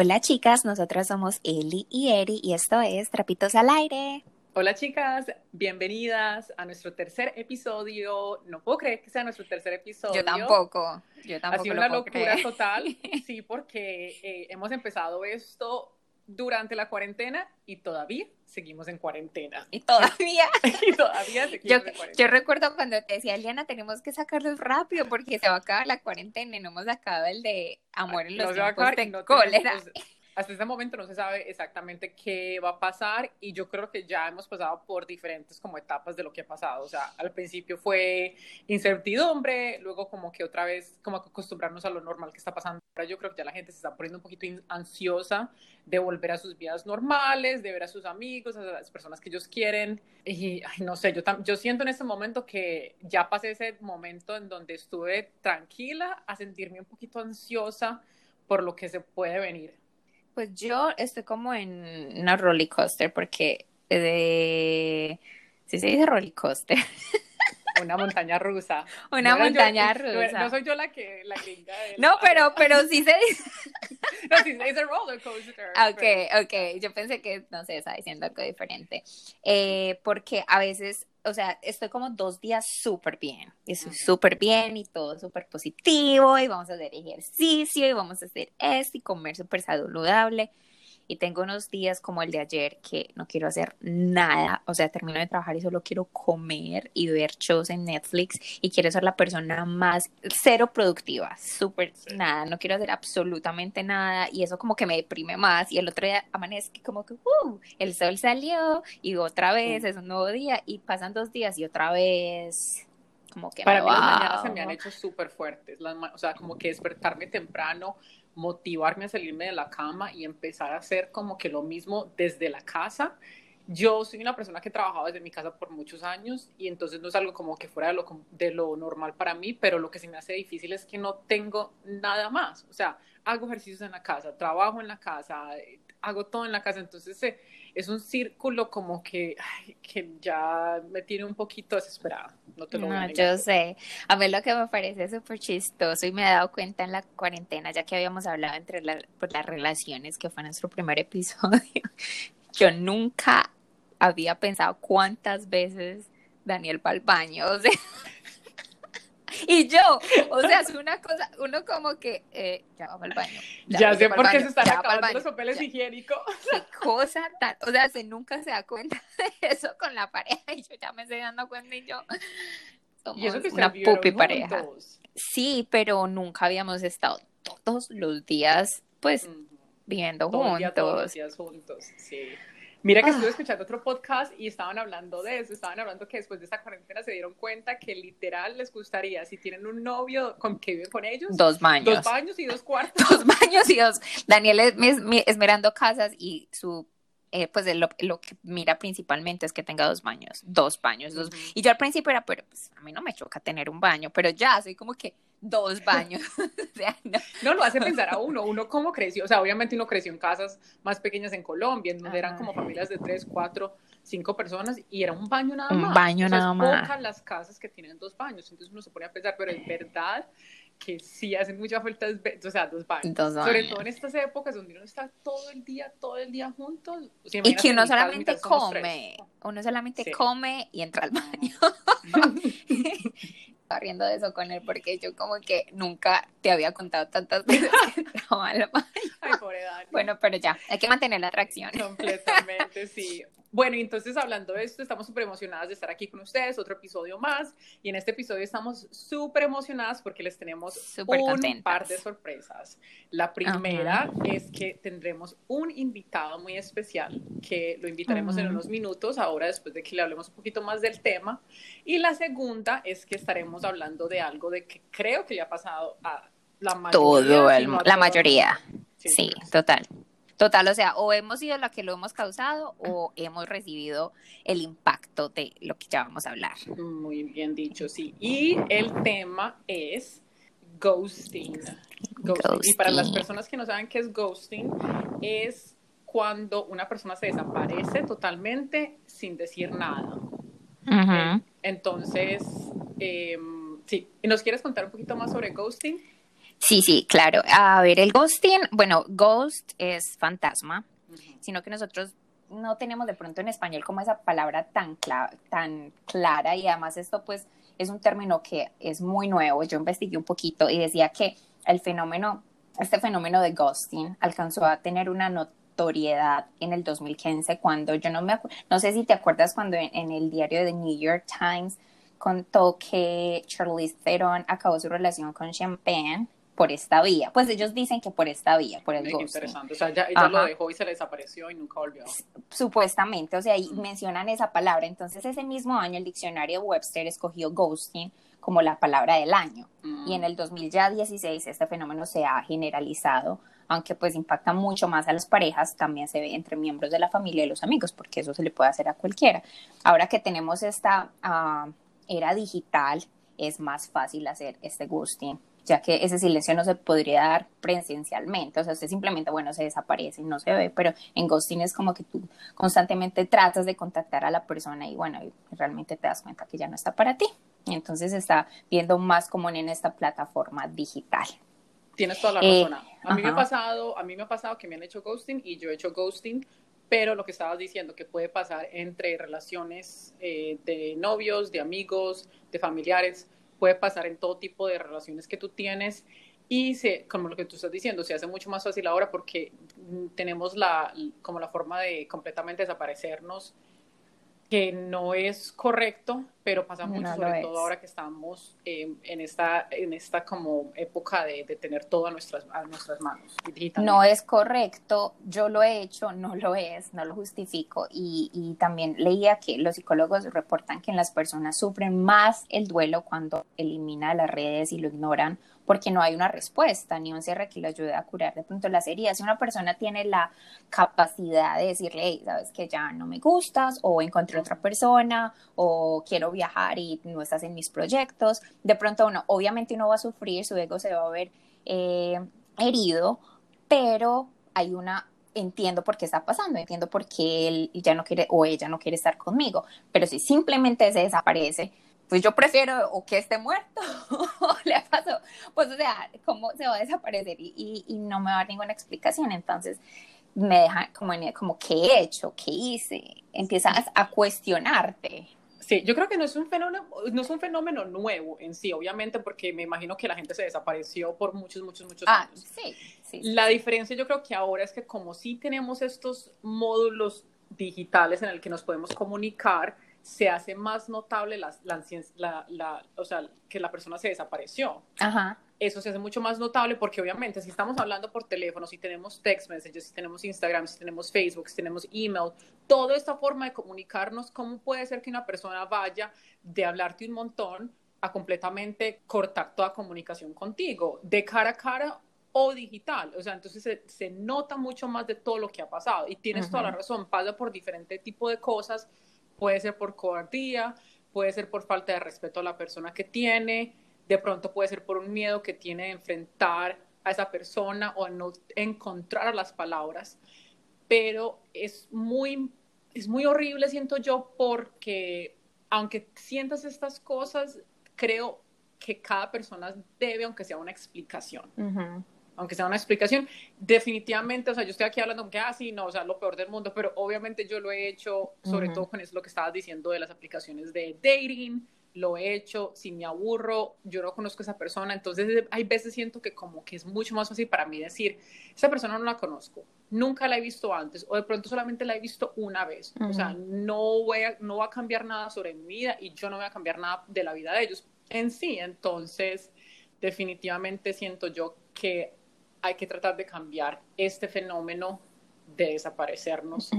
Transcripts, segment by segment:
Hola chicas, nosotras somos Eli y Eri y esto es Trapitos al Aire. Hola chicas, bienvenidas a nuestro tercer episodio. No puedo creer que sea nuestro tercer episodio. Yo tampoco, yo tampoco. Ha sido una locura total, sí, porque eh, hemos empezado esto durante la cuarentena y todavía seguimos en cuarentena. Y todavía. y todavía seguimos yo, en cuarentena. Yo recuerdo cuando te decía, Eliana, tenemos que sacarlos rápido porque se va a acabar la cuarentena y no hemos sacado el de amor en los No tiempos de no cólera. tenemos- hasta este momento no se sabe exactamente qué va a pasar y yo creo que ya hemos pasado por diferentes como etapas de lo que ha pasado. O sea, al principio fue incertidumbre, luego como que otra vez como acostumbrarnos a lo normal que está pasando. Ahora yo creo que ya la gente se está poniendo un poquito ansiosa de volver a sus vidas normales, de ver a sus amigos, a las personas que ellos quieren. Y ay, no sé, yo, yo siento en este momento que ya pasé ese momento en donde estuve tranquila a sentirme un poquito ansiosa por lo que se puede venir. Pues yo estoy como en una roller coaster porque de... ¿Sí se dice roller coaster? Una montaña rusa. Una No era yo- montaña no- rusa. No, soy yo la que la gringa No, pero, pero sí se dice... No, sí, es el roller coaster. Ok, pero- ok, yo pensé que, no sé, estaba diciendo algo diferente. Eh, porque a veces, o sea, estoy como dos días súper bien, y estoy súper bien y todo súper positivo, y vamos a hacer ejercicio, y vamos a hacer esto, y comer súper saludable. Y tengo unos días como el de ayer que no quiero hacer nada, o sea, termino de trabajar y solo quiero comer y ver shows en Netflix y quiero ser la persona más cero productiva, súper Sí. nada, no quiero hacer absolutamente nada y eso como que me deprime más y el otro día amanezco como que, uh, el sol salió y otra vez es un nuevo día y pasan dos días y otra vez como que Para mí las mañanas se me han hecho súper fuertes. Las o sea, como que despertarme temprano, motivarme a salirme de la cama y empezar a hacer como que lo mismo desde la casa. Yo soy una persona que he trabajado desde mi casa por muchos años y entonces no es algo como que fuera de lo, de lo normal para mí, pero lo que se me hace difícil es que no tengo nada más. O sea, hago ejercicios en la casa, trabajo en la casa, eh, hago todo en la casa, entonces eh, es un círculo como que, ay, que ya me tiene un poquito desesperada. No te lo voy a No, yo sé. A mí lo que me parece súper chistoso y me he dado cuenta en la cuarentena, ya que habíamos hablado entre la- pues, las relaciones, que fue nuestro primer episodio, yo nunca había pensado cuántas veces Daniel va al baño, o sea, y yo, o sea, es una cosa, uno como que, eh, ya va al baño. Ya, sé por qué baño, se están acabando baño, los papeles ya. higiénicos. Qué cosa tan, o sea, se nunca se da cuenta de eso con la pareja y yo ya me estoy dando cuenta y yo somos Y eso que una pupi pareja. juntos. Sí, pero nunca habíamos estado todos los días, pues, Ujú. viviendo Todo día, todos los juntos. días juntos, sí. Mira que Ah. estuve escuchando otro podcast y estaban hablando de eso, estaban hablando que después de esta cuarentena se dieron cuenta que literal les gustaría, si tienen un novio con que vive con ellos, Dos baños. dos baños y dos cuartos. Dos baños y dos. Daniel es, es- es mirando casas y su, eh, pues lo, lo que mira principalmente es que tenga dos baños, dos baños, dos. Y yo al principio era, pero pues a mí no me choca tener un baño, pero ya soy como que dos baños. o sea, no. No, lo hace pensar a uno, uno cómo creció, o sea, obviamente uno creció en casas más pequeñas en Colombia, en donde eran como familias de tres, cuatro, cinco personas y era un baño nada Un más. baño O sea, nada es más. pocas las casas que tienen dos baños, entonces uno se pone a pensar, pero es verdad que sí hacen mucha falta, o sea, dos baños. Dos Sobre todo en estas épocas donde uno está todo el día, todo el día juntos. O sea, Y que uno solamente en mi casa somos come, uno solamente Sí. come y entra al baño. Estaba riendo de eso con él porque yo como que nunca te había contado tantas veces que baño. Ay, pobre Dani. Bueno, pero ya, hay que mantener la atracción. Completamente, sí. Bueno, y entonces hablando de esto, estamos súper emocionadas de estar aquí con ustedes, otro episodio más. Y en este episodio estamos súper emocionadas porque les tenemos Súper un contentas. par de sorpresas. La primera es que tendremos un invitado muy especial que lo invitaremos en Ujú. unos minutos, ahora después de que le hablemos un poquito más del tema. Y la segunda es que estaremos hablando de algo de que creo que le ha pasado a la mayoría. Todo, el- la mayoría. Sí, Sí, total. Total, o sea, o hemos sido la que lo hemos causado o hemos recibido el impacto de lo que ya vamos a hablar. Muy bien dicho, sí. Y el tema es ghosting. Ghosting. Y para las personas que no saben qué es ghosting, es cuando una persona se desaparece totalmente sin decir nada. Ujú. Entonces, em, sí. ¿Y ¿nos quieres contar un poquito más sobre ghosting? Sí, sí, claro. A ver, el ghosting, bueno, ghost es fantasma, sino que nosotros no tenemos de pronto en español como esa palabra tan, tan clara y además esto pues es un término que es muy nuevo. Yo investigué un poquito y decía que el fenómeno, este fenómeno de ghosting alcanzó a tener una notoriedad en el 2015 cuando yo no me no sé si te acuerdas cuando en, el diario de New York Times contó que Charlize Theron acabó su relación con Champagne por esta vía. Pues ellos dicen que por esta vía, por el ghosting. Interesante, o sea, ya, ella lo dejó y se le desapareció y nunca volvió. Supuestamente, o sea, ahí mencionan esa palabra. Entonces, ese mismo año el diccionario Webster escogió ghosting como la palabra del año. Y en el 2016 este fenómeno se ha generalizado, aunque pues impacta mucho más a las parejas, también se ve entre miembros de la familia y los amigos, porque eso se le puede hacer a cualquiera. Ahora que tenemos esta uh, era digital, es más fácil hacer este ghosting ya que ese silencio no se podría dar presencialmente, o sea, usted simplemente, bueno, se desaparece y no se ve, pero en ghosting es como que tú constantemente tratas de contactar a la persona y bueno, realmente te das cuenta que ya no está para ti. Entonces está viendo más común en esta plataforma digital. Tienes toda la eh, razón. a mí me ha pasado, a mí me ha pasado que me han hecho ghosting y yo he hecho ghosting, pero lo que estabas diciendo que puede pasar entre relaciones eh, de novios, de amigos, de familiares, puede pasar en todo tipo de relaciones que tú tienes y se, como lo que tú estás diciendo, se hace mucho más fácil ahora porque tenemos la, como la forma de completamente desaparecernos que no es correcto, pero pasa mucho, sobre todo ahora que estamos eh, en esta en esta como época de, tener todo a nuestras, a nuestras manos. No es correcto, yo lo he hecho, no lo es, no lo justifico. Y, y también leía que los psicólogos reportan que las personas sufren más el duelo cuando elimina las redes y lo ignoran porque no hay una respuesta ni un cierre que le ayude a curar de pronto las heridas. Si una persona tiene la capacidad de decirle, sabes que ya no me gustas, o encontré otra persona, o quiero viajar y no estás en mis proyectos, de pronto uno, obviamente uno va a sufrir, su ego se va a ver eh, herido, pero hay una entiendo por qué está pasando, entiendo por qué él ya no quiere o ella no quiere estar conmigo, pero si simplemente se desaparece, pues yo prefiero o que esté muerto o le pasó, pues o sea, ¿cómo se va a desaparecer? Y, y, no me va a dar ninguna explicación, entonces me deja como, en, como ¿qué he hecho? ¿Qué hice? Empiezas a cuestionarte. Sí, yo creo que no es un fenómeno, no es un fenómeno nuevo en sí, obviamente, porque me imagino que la gente se desapareció por muchos, muchos, muchos ah, años. Sí, sí, La diferencia yo creo que ahora es que como sí tenemos estos módulos digitales en el que nos podemos comunicar, se hace más notable la, la, o sea, que la persona se desapareció. Ajá. Eso se hace mucho más notable porque obviamente si estamos hablando por teléfono, si tenemos text messages, si tenemos Instagram, si tenemos Facebook, si tenemos email, toda esta forma de comunicarnos, ¿cómo puede ser que una persona vaya de hablarte un montón a completamente cortar toda comunicación contigo, de cara a cara o digital. O sea, entonces se, nota mucho más de todo lo que ha pasado. Y tienes toda la razón, pasa por diferente tipo de cosas Puede ser por cobardía, puede ser por falta de respeto a la persona que tiene, de pronto puede ser por un miedo que tiene de enfrentar a esa persona o no encontrar las palabras. Pero es muy, es muy horrible, siento yo, porque aunque sientas estas cosas, creo que cada persona debe, aunque sea una explicación aunque sea una explicación, definitivamente, o sea, yo estoy aquí hablando que, ah, sí, no, o sea, lo peor del mundo, pero obviamente yo lo he hecho, sobre todo con eso lo que estabas diciendo de las aplicaciones de dating, lo he hecho, si me aburro, yo no conozco a esa persona, entonces hay veces siento que como que es mucho más fácil para mí decir, esa persona no la conozco, nunca la he visto antes, o de pronto solamente la he visto una vez, o sea, no, voy a, no va a cambiar nada sobre mi vida y yo no voy a cambiar nada de la vida de ellos en sí, entonces definitivamente siento yo que hay que tratar de cambiar este fenómeno de desaparecernos,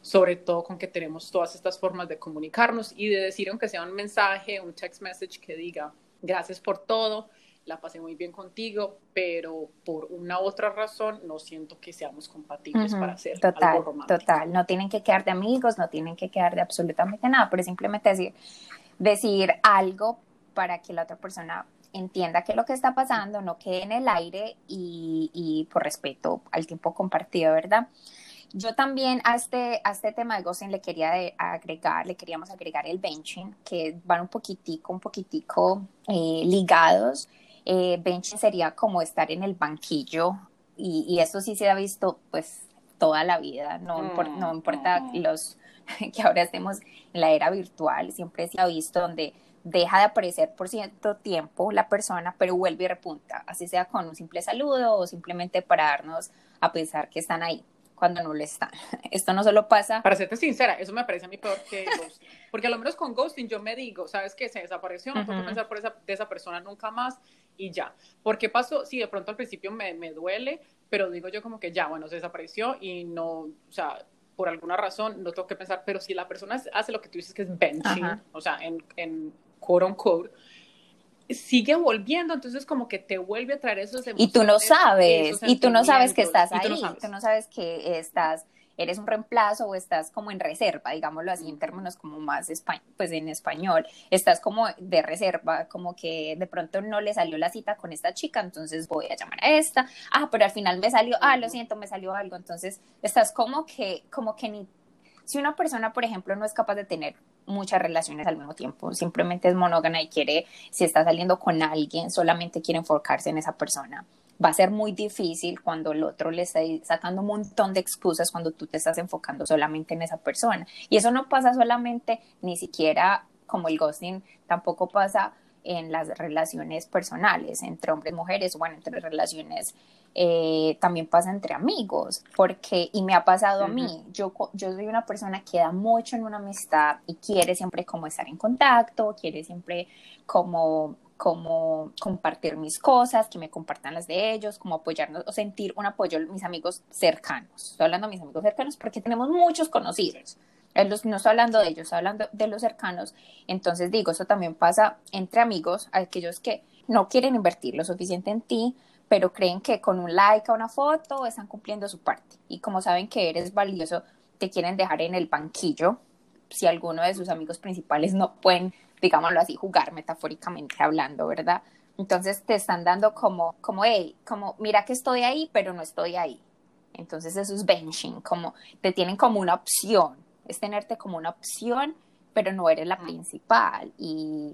sobre todo con que tenemos todas estas formas de comunicarnos y de decir, aunque sea un mensaje, un text message que diga, gracias por todo, la pasé muy bien contigo, pero por una u otra razón no siento que seamos compatibles para hacer total, algo romántico. Total, no tienen que quedar de amigos, no tienen que quedar de absolutamente nada, pero simplemente decir, decir algo para que la otra persona entienda que lo que está pasando no quede en el aire y, por respeto al tiempo compartido, ¿verdad? Yo también a este, a este tema de ghosting le quería agregar, le queríamos agregar el benching, que van un poquitico, un poquitico eh, ligados. Eh, benching sería como estar en el banquillo y, y eso sí se ha visto pues toda la vida, no, no importa los que ahora estemos en la era virtual, siempre se ha visto donde deja de aparecer por cierto tiempo la persona, pero vuelve y repunta, así sea con un simple saludo o simplemente para darnos a pensar que están ahí cuando no lo están. Esto no solo pasa... Para serte sincera, eso me parece a mí peor que ghosting, porque a lo menos con ghosting yo me digo, ¿sabes qué? Se desapareció, no tengo que pensar por esa, de esa persona nunca más y ya. Porque pasó, sí, de pronto al principio me, me duele, pero digo yo como que ya, bueno, se desapareció y no, o sea, por alguna razón no tengo que pensar, pero si la persona hace lo que tú dices que es benching, o sea, en, en quote on quote, sigue volviendo, entonces como que te vuelve a traer esos emociones. Y tú no sabes, y tú no sabes que estás ahí, tú no sabes que estás eres un reemplazo o estás como en reserva, digámoslo así en términos como más pues en español, estás como de reserva, como que de pronto no le salió la cita con esta chica, entonces voy a llamar a esta, ah, pero al final me salió, ah, lo siento, me salió algo, entonces estás como que, como que ni, si una persona, por ejemplo, no es capaz de tener muchas relaciones al mismo tiempo, simplemente es monógama y quiere, si está saliendo con alguien, solamente quiere enfocarse en esa persona va a ser muy difícil cuando el otro le está sacando un montón de excusas cuando tú te estás enfocando solamente en esa persona. Y eso no pasa solamente ni siquiera como el ghosting, tampoco pasa en las relaciones personales, entre hombres y mujeres, bueno, entre relaciones, eh, también pasa entre amigos, porque, y me ha pasado a mí, yo, yo soy una persona que da mucho en una amistad y quiere siempre como estar en contacto, quiere siempre como como compartir mis cosas, que me compartan las de ellos, como apoyarnos o sentir un apoyo mis amigos cercanos. Estoy hablando de mis amigos cercanos porque tenemos muchos conocidos. No estoy hablando de ellos, estoy hablando de los cercanos. Entonces digo, eso también pasa entre amigos, aquellos que no quieren invertir lo suficiente en ti, pero creen que con un like a una foto están cumpliendo su parte. Y como saben que eres valioso, te quieren dejar en el banquillo. Si alguno de sus amigos principales no pueden digámoslo así, jugar metafóricamente hablando, ¿verdad? Entonces te están dando como, como, hey, como, mira que estoy ahí, pero no estoy ahí. Entonces eso es benching, como te tienen como una opción, es tenerte como una opción, pero no eres la principal y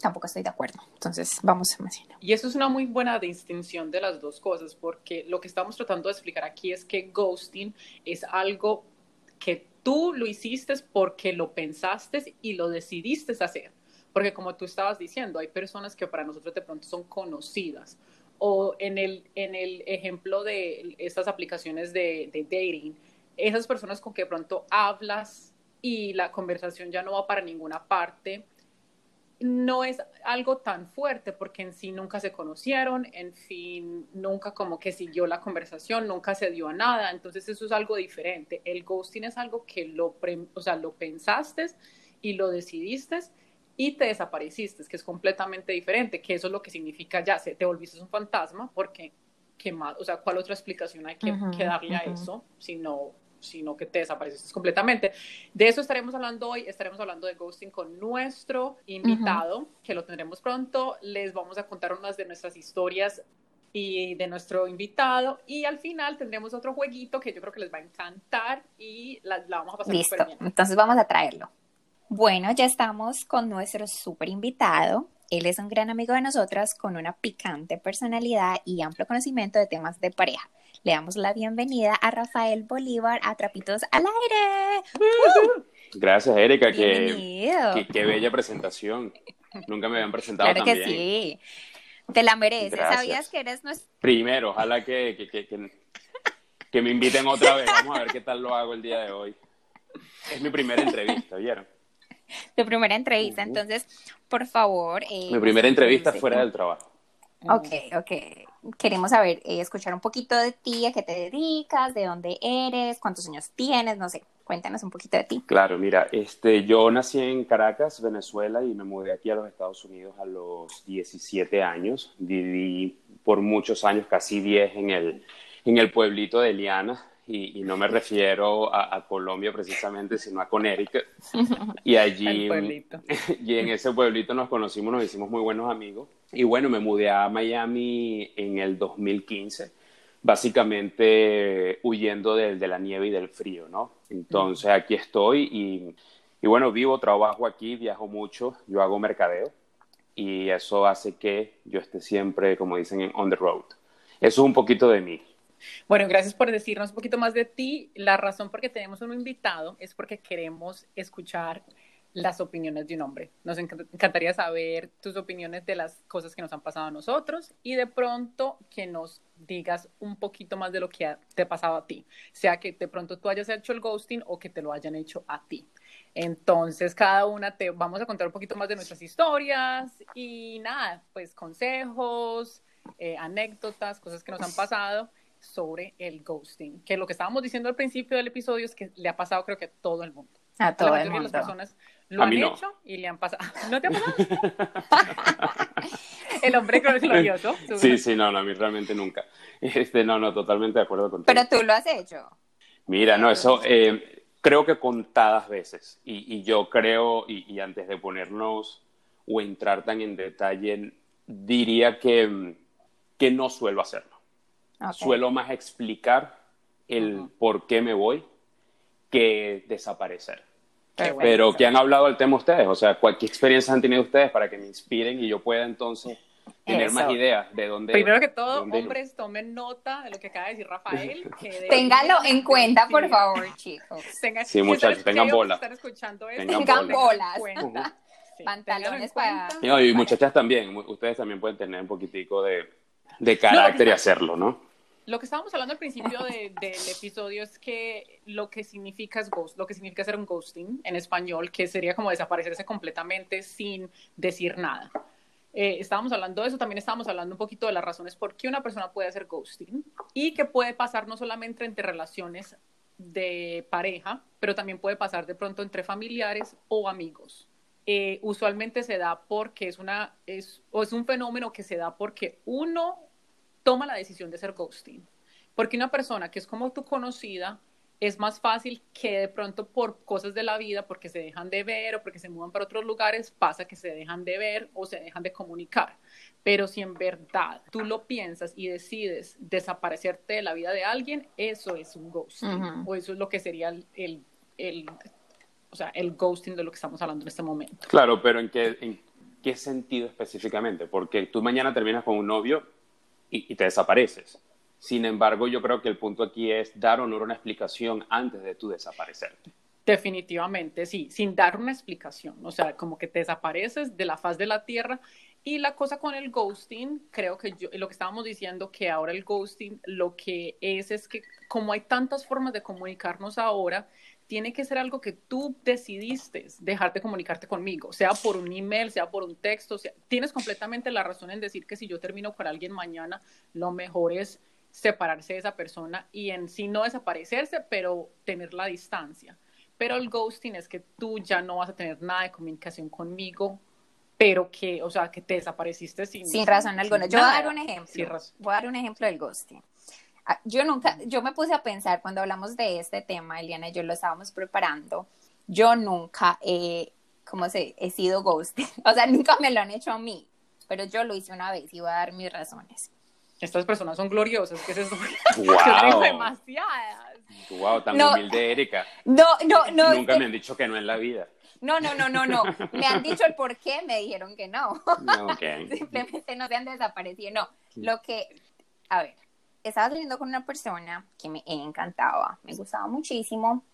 tampoco estoy de acuerdo. Entonces vamos a mencionar. Y eso es una muy buena distinción de las dos cosas, porque lo que estamos tratando de explicar aquí es que ghosting es algo que tú lo hiciste porque lo pensaste y lo decidiste hacer. Porque como tú estabas diciendo, hay personas que para nosotros de pronto son conocidas. O en el, en el ejemplo de estas aplicaciones de, de dating, esas personas con que pronto hablas y la conversación ya no va para ninguna parte, no es algo tan fuerte porque en sí nunca se conocieron, en fin, nunca como que siguió la conversación, nunca se dio a nada, entonces eso es algo diferente. El ghosting es algo que lo, o sea, lo pensaste y lo decidiste y te desapareciste, que es completamente diferente, que eso es lo que significa ya, se, te volviste un fantasma porque, ¿qué más? O sea, ¿cuál otra explicación hay que, darle a eso si no sino que te desapareces completamente. De eso estaremos hablando hoy, estaremos hablando de ghosting con nuestro invitado, que lo tendremos pronto. Les vamos a contar unas de nuestras historias y de nuestro invitado y al final tendremos otro jueguito que yo creo que les va a encantar y la, vamos a pasar Listo, bien. entonces vamos a traerlo. Bueno, ya estamos con nuestro súper invitado. Él es un gran amigo de nosotras con una picante personalidad y amplio conocimiento de temas de pareja. Le damos la bienvenida a Rafael Bolívar a Trapitos al Aire. Gracias, Erika. Qué, qué, bella presentación. Nunca me habían presentado claro que sí. Te la mereces. ¿Sabías que eres nuestro... Primero, ojalá que, que, que, me inviten otra vez. Vamos a ver qué tal lo hago el día de hoy. Es mi primera entrevista, ¿vieron? Tu primera entrevista. Entonces, por favor... Eh, mi primera entrevista fuera del trabajo. Ok, ok. Queremos saber, eh, escuchar un poquito de ti, a qué te dedicas, de dónde eres, cuántos años tienes, no sé, cuéntanos un poquito de ti. Claro, mira, este, yo nací en Caracas, Venezuela, y me mudé aquí a los Estados Unidos a los 17 años. Viví por muchos años, casi 10, en el, en el pueblito de Eliana, y, no me refiero a, Colombia precisamente, sino a Connecticut. Y allí, y en ese pueblito nos conocimos, nos hicimos muy buenos amigos. Y bueno, me mudé a Miami en el 2015, básicamente huyendo de, de la nieve y del frío, ¿no? Entonces aquí estoy y, y bueno, vivo, trabajo aquí, viajo mucho, yo hago mercadeo. y eso hace que yo esté siempre, como dicen, en on the road. Eso es un poquito de mí. Bueno, gracias por decirnos un poquito más de ti. La razón por que tenemos un invitado es porque queremos escuchar las opiniones de un hombre. Nos encantaría saber tus opiniones de las cosas que nos han pasado a nosotros y de pronto que nos digas un poquito más de lo que te ha pasado a ti, sea que de pronto tú hayas hecho el ghosting o que te lo hayan hecho a ti. Entonces, cada una te vamos a contar un poquito más de nuestras historias y nada, pues consejos, eh, anécdotas, cosas que nos han pasado sobre el ghosting, que lo que estábamos diciendo al principio del episodio es que le ha pasado creo que a todo el mundo. A todo el mundo. las personas lo han hecho y le han pasado. ¿No te ha pasado? el hombre glorioso. Sí, sí, no, no, a mí realmente nunca. Este, no, no, totalmente de acuerdo contigo. Pero tú lo has hecho. Mira, no, eso eh, creo que contadas veces. Y, y yo creo, y, y, antes de ponernos o entrar tan en detalle, diría que, que no suelo hacerlo. Suelo más explicar el por qué me voy que desaparecer. Pero ¿qué han hablado del tema ustedes? O sea, ¿qué experiencias han tenido ustedes para que me inspiren y yo pueda entonces tener más ideas de dónde. Primero que todo, hombres, tomen nota de lo que acaba de decir Rafael. Ténganlo en cuenta, por favor, chicos. sí, muchachos, tengan bolas. Tengan, bolas. Pantalones para. y muchachas también, ustedes también pueden tener un poquitico de, de carácter y hacerlo, ¿no? Lo que estábamos hablando al principio del episodio es que lo que significa es ghost, lo que significa ser un ghosting en español, que sería como desaparecerse completamente sin decir nada. Eh, estábamos hablando de eso, también estábamos hablando un poquito de las razones por qué una persona puede hacer ghosting y que puede pasar no solamente entre relaciones de pareja, pero también puede pasar de pronto entre familiares o amigos. Eh, usualmente se da porque es una es o es un fenómeno que se da porque uno toma la decisión de ser ghosting. Porque una persona que es como tu conocida, es más fácil que de pronto por cosas de la vida, porque se dejan de ver o porque se mudan para otros lugares, pasa que se dejan de ver o se dejan de comunicar. Pero si en verdad tú lo piensas y decides desaparecerte de la vida de alguien, eso es un ghosting. O eso es lo que sería el, el, o sea, el ghosting de lo que estamos hablando en este momento. Claro, pero ¿en qué, en qué sentido específicamente? Porque tú mañana terminas con un novio y, te desapareces. Sin embargo, yo creo que el punto aquí es dar o no una explicación antes de tu desaparecerte. Definitivamente, sí, sin dar una explicación, o sea, como que te desapareces de la faz de la tierra. Y la cosa con el ghosting, creo que yo, lo que estábamos diciendo, que ahora el ghosting lo que es es que como hay tantas formas de comunicarnos ahora, tiene que ser algo que tú decidiste dejar de comunicarte conmigo, sea por un email, sea por un texto, sea, tienes completamente la razón en decir que si yo termino con alguien mañana, lo mejor es separarse de esa persona y en sí no desaparecerse, pero tener la distancia. Pero el ghosting es que tú ya no vas a tener nada de comunicación conmigo, pero que, o sea, que te desapareciste sin, sin razón alguna. Yo voy a dar un ejemplo. Voy a dar un ejemplo del ghosting. Ah, yo nunca, yo me puse a pensar cuando hablamos de este tema, Eliana y yo lo estábamos preparando, yo nunca he, ¿cómo se? He sido ghost, o sea, nunca me lo han hecho a mí, pero yo lo hice una vez y voy a dar mis razones. Estas personas son gloriosas, ¿qué es eso? Wow. demasiadas. Wow, tan humilde Erika. No, no, no. Nunca me han dicho que no en la vida. No, no, no, no, no. Me han dicho el por qué, me dijeron que no. Okay. Simplemente no se han desaparecido. No, lo que, a ver, estaba saliendo con una persona que me encantaba, me gustaba muchísimo,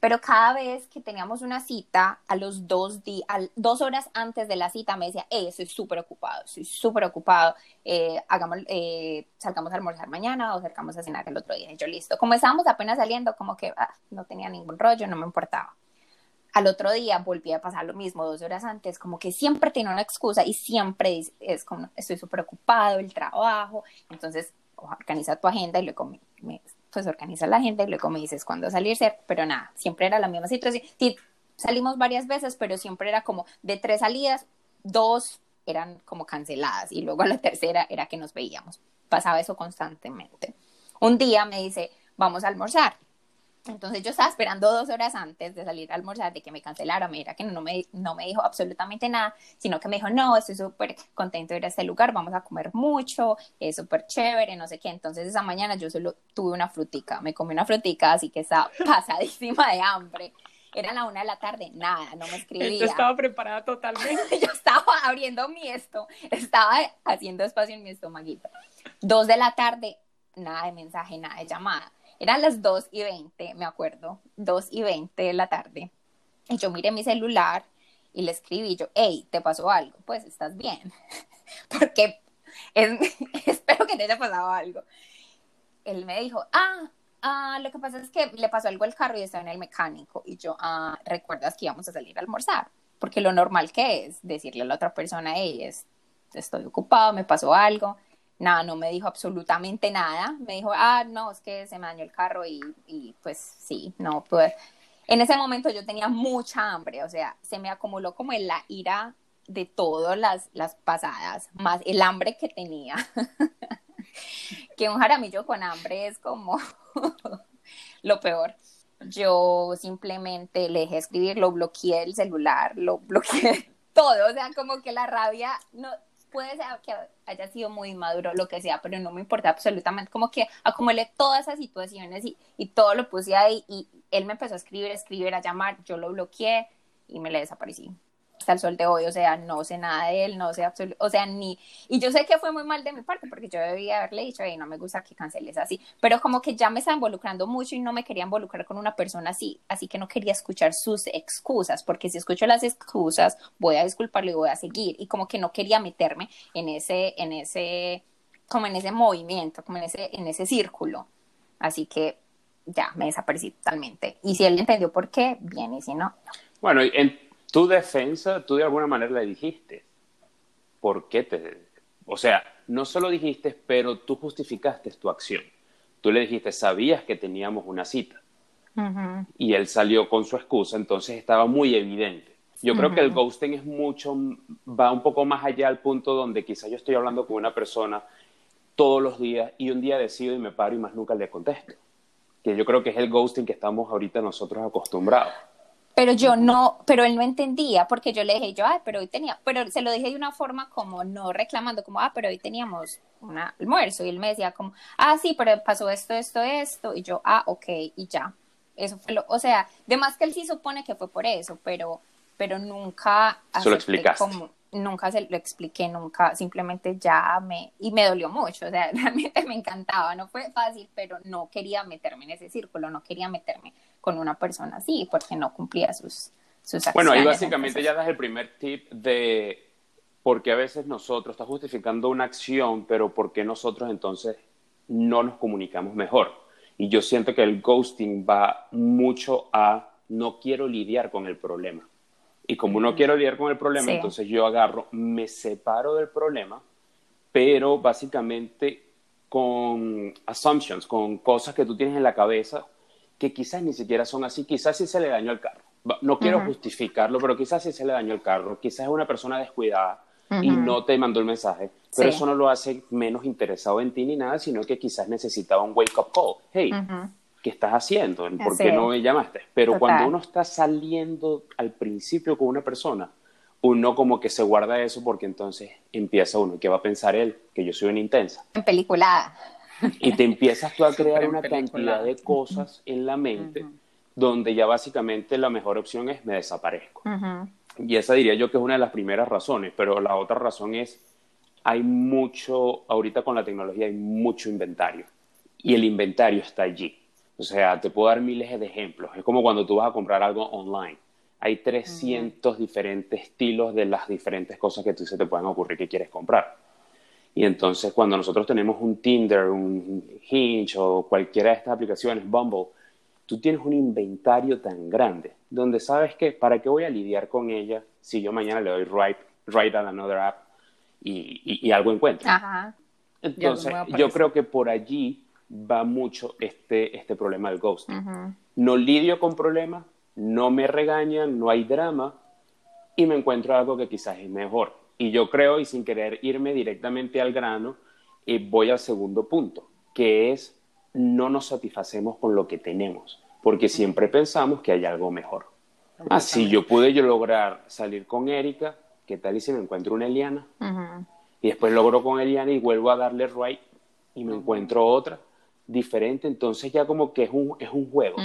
pero cada vez que teníamos una cita, a los dos, días, dos horas antes de la cita, me decía, hey, estoy súper ocupado, estoy súper ocupado, eh, hagamos, eh, salgamos a almorzar mañana o salgamos a cenar el otro día. Y yo, listo. Como estábamos apenas saliendo, como que ah, no tenía ningún rollo, no me importaba. Al otro día volví a pasar lo mismo, dos horas antes, como que siempre tiene una excusa y siempre es, como, estoy súper ocupado, el trabajo. Entonces, organiza tu agenda y luego me, pues organiza la agenda y luego me dices cuándo salirse, pero nada, siempre era la misma situación. salimos varias veces, pero siempre era como de tres salidas, dos eran como canceladas y luego la tercera era que nos veíamos. Pasaba eso constantemente. Un día me dice, vamos a almorzar. Entonces yo estaba esperando dos horas antes de salir a almorzar de que me cancelara. Mira que no me, no me dijo absolutamente nada, sino que me dijo, no, estoy súper contento de ir a este lugar, vamos a comer mucho, es súper chévere, no sé qué. Entonces esa mañana yo solo tuve una frutica, me comí una frutica, así que estaba pasadísima de hambre. Era la una de la tarde, nada, no me escribía. Yo estaba preparada totalmente. Yo estaba abriendo mi esto, estaba haciendo espacio en mi estomaguito. Dos de la tarde, nada de mensaje, nada de llamada. Eran las dos y veinte, me acuerdo, dos y veinte de la tarde. Y yo miré mi celular y le escribí yo, hey, ¿te pasó algo? Pues estás bien. Porque espero que te haya pasado algo. Él me dijo, ah, ah, lo que pasa es que le pasó algo al carro y está en el mecánico. Y yo, ah, ¿recuerdas que íbamos a salir a almorzar? Porque lo normal que es decirle a la otra persona, hey, estoy ocupado, me pasó algo. Nada, no me dijo absolutamente nada. Me dijo, ah, no, es que se me dañó el carro y, y pues sí, no, pues. En ese momento yo tenía mucha hambre, o sea, se me acumuló como en la ira de todas las, las pasadas, más el hambre que tenía. que un jaramillo con hambre es como lo peor. Yo simplemente le dejé escribir, lo bloqueé el celular, lo bloqueé todo, o sea, como que la rabia, no, puede ser que haya sido muy maduro, lo que sea, pero no me importa absolutamente, como que acumulé todas esas situaciones y, y todo lo puse ahí y él me empezó a escribir, escribir, a llamar, yo lo bloqueé y me le desaparecí hasta el sol de hoy, o sea, no sé nada de él, no sé absolutamente, o sea, ni, y yo sé que fue muy mal de mi parte, porque yo debía haberle dicho, hey, no me gusta que canceles así, pero como que ya me estaba involucrando mucho y no me quería involucrar con una persona así, así que no quería escuchar sus excusas, porque si escucho las excusas, voy a disculparlo y voy a seguir, y como que no quería meterme en ese, en ese, como en ese movimiento, como en ese, en ese círculo, así que ya, me desaparecí totalmente, y si él entendió por qué, bien, y si no, no. Bueno, en tu defensa, tú de alguna manera le dijiste. ¿Por qué te.? O sea, no solo dijiste, pero tú justificaste tu acción. Tú le dijiste, sabías que teníamos una cita. Y él salió con su excusa, entonces estaba muy evidente. Yo creo que el ghosting es mucho, va un poco más allá al punto donde quizás yo estoy hablando con una persona todos los días y un día decido y me paro y más nunca le contesto. Que yo creo que es el ghosting que estamos ahorita nosotros acostumbrados. Pero yo no, pero él no entendía porque yo le dije, yo, ay, pero hoy tenía, pero se lo dije de una forma como no reclamando, como, ah, pero hoy teníamos un almuerzo. Y él me decía como, ah, sí, pero pasó esto, esto, esto. Y yo, ah, ok, y ya. Eso fue lo, o sea, de más que él sí supone que fue por eso, pero, pero nunca. Se lo explicaste. Como, nunca se lo expliqué, nunca, simplemente ya me, y me dolió mucho, o sea, realmente me encantaba, no fue fácil, pero no quería meterme en ese círculo, no quería meterme con una persona así, porque no cumplía sus, sus acciones. Bueno, ahí básicamente ya das el primer tip de por qué a veces nosotros, está justificando una acción, pero por qué nosotros entonces no nos comunicamos mejor. Y yo siento que el ghosting va mucho a no quiero lidiar con el problema. Y como no quiero lidiar con el problema, entonces yo agarro, me separo del problema, pero básicamente con assumptions, con cosas que tú tienes en la cabeza que quizás ni siquiera son así, quizás sí se le dañó el carro. No quiero justificarlo, pero quizás sí se le dañó el carro, quizás es una persona descuidada y no te mandó el mensaje, pero eso no lo hace menos interesado en ti ni nada, sino que quizás necesitaba un wake up call. Hey, ¿qué estás haciendo? ¿Por qué no me llamaste? Pero cuando uno está saliendo al principio con una persona, uno como que se guarda eso porque entonces empieza uno, ¿qué va a pensar él? Que yo soy una intensa. En película. Y te empiezas tú a crear una cantidad de cosas en la mente donde ya básicamente la mejor opción es me desaparezco. Y esa diría yo que es una de las primeras razones, pero la otra razón es, hay mucho, ahorita con la tecnología hay mucho inventario y el inventario está allí. O sea, te puedo dar miles de ejemplos. Es como cuando tú vas a comprar algo online. Hay 300 diferentes estilos de las diferentes cosas que tú se te pueden ocurrir que quieres comprar. Y entonces cuando nosotros tenemos un Tinder, un Hinge o cualquiera de estas aplicaciones, Bumble, tú tienes un inventario tan grande donde sabes que para qué voy a lidiar con ella si yo mañana le doy right, right on another app y, y, algo encuentro. Entonces, yo creo que por allí va mucho este, este problema del ghost. No lidio con problemas, no me regañan, no hay drama y me encuentro algo que quizás es mejor. Y yo creo, y sin querer irme directamente al grano, eh, voy al segundo punto, que es no nos satisfacemos con lo que tenemos, porque siempre pensamos que hay algo mejor. Así ah, yo pude yo lograr salir con Erika, ¿qué tal y si me encuentro una Eliana? Y después logro con Eliana y vuelvo a darle right y me encuentro otra diferente, entonces ya como que es un, es un juego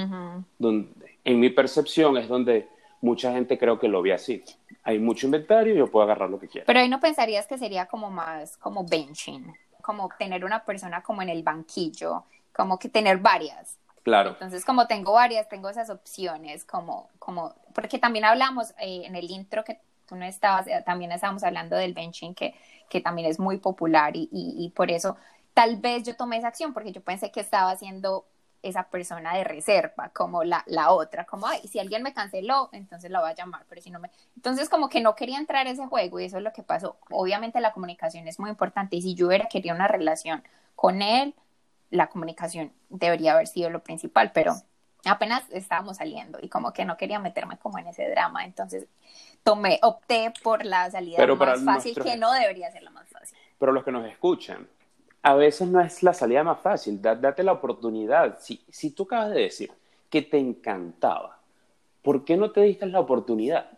donde En mi percepción es donde mucha gente creo que lo ve así. Hay mucho inventario y yo puedo agarrar lo que quiera. Pero ahí no pensarías que sería como más como benching, como tener una persona como en el banquillo, como que tener varias. Claro. Entonces, como tengo varias, tengo esas opciones, como, como, porque también hablamos eh, en el intro que tú no estabas, eh, también estábamos hablando del benching, que, que también es muy popular y, y, y por eso tal vez yo tomé esa acción, porque yo pensé que estaba haciendo esa persona de reserva, como la, la otra, como, ay, si alguien me canceló, entonces la voy a llamar, pero si no me... Entonces como que no quería entrar a ese juego y eso es lo que pasó. Obviamente la comunicación es muy importante y si yo hubiera querido una relación con él, la comunicación debería haber sido lo principal, pero apenas estábamos saliendo y como que no quería meterme como en ese drama, entonces tomé, opté por la salida Pero para más fácil, nuestros- que no debería ser la más fácil. Pero los que nos escuchan, a veces no es la salida más fácil, da- date la oportunidad. Si, si tú acabas de decir que te encantaba, ¿por qué no te diste la oportunidad?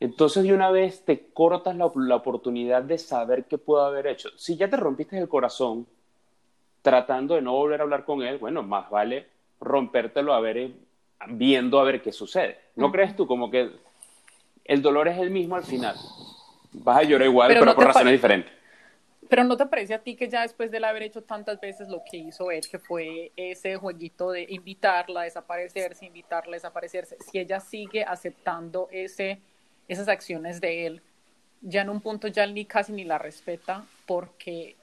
Entonces de una vez te cortas la, la oportunidad de saber qué pudo haber hecho. Si ya te rompiste el corazón tratando de no volver a hablar con él, bueno, más vale rompértelo a ver, eh, viendo a ver qué sucede. ¿No crees tú como que el dolor es el mismo al final? Vas a llorar igual, Pero pero, no por razones diferentes. Pero ¿no te parece a ti que ya después de haber hecho tantas veces lo que hizo él, que fue ese jueguito de invitarla a desaparecerse, invitarla a desaparecerse, si ella sigue aceptando ese, esas acciones de él, ya en un punto ya él ni casi ni la respeta porque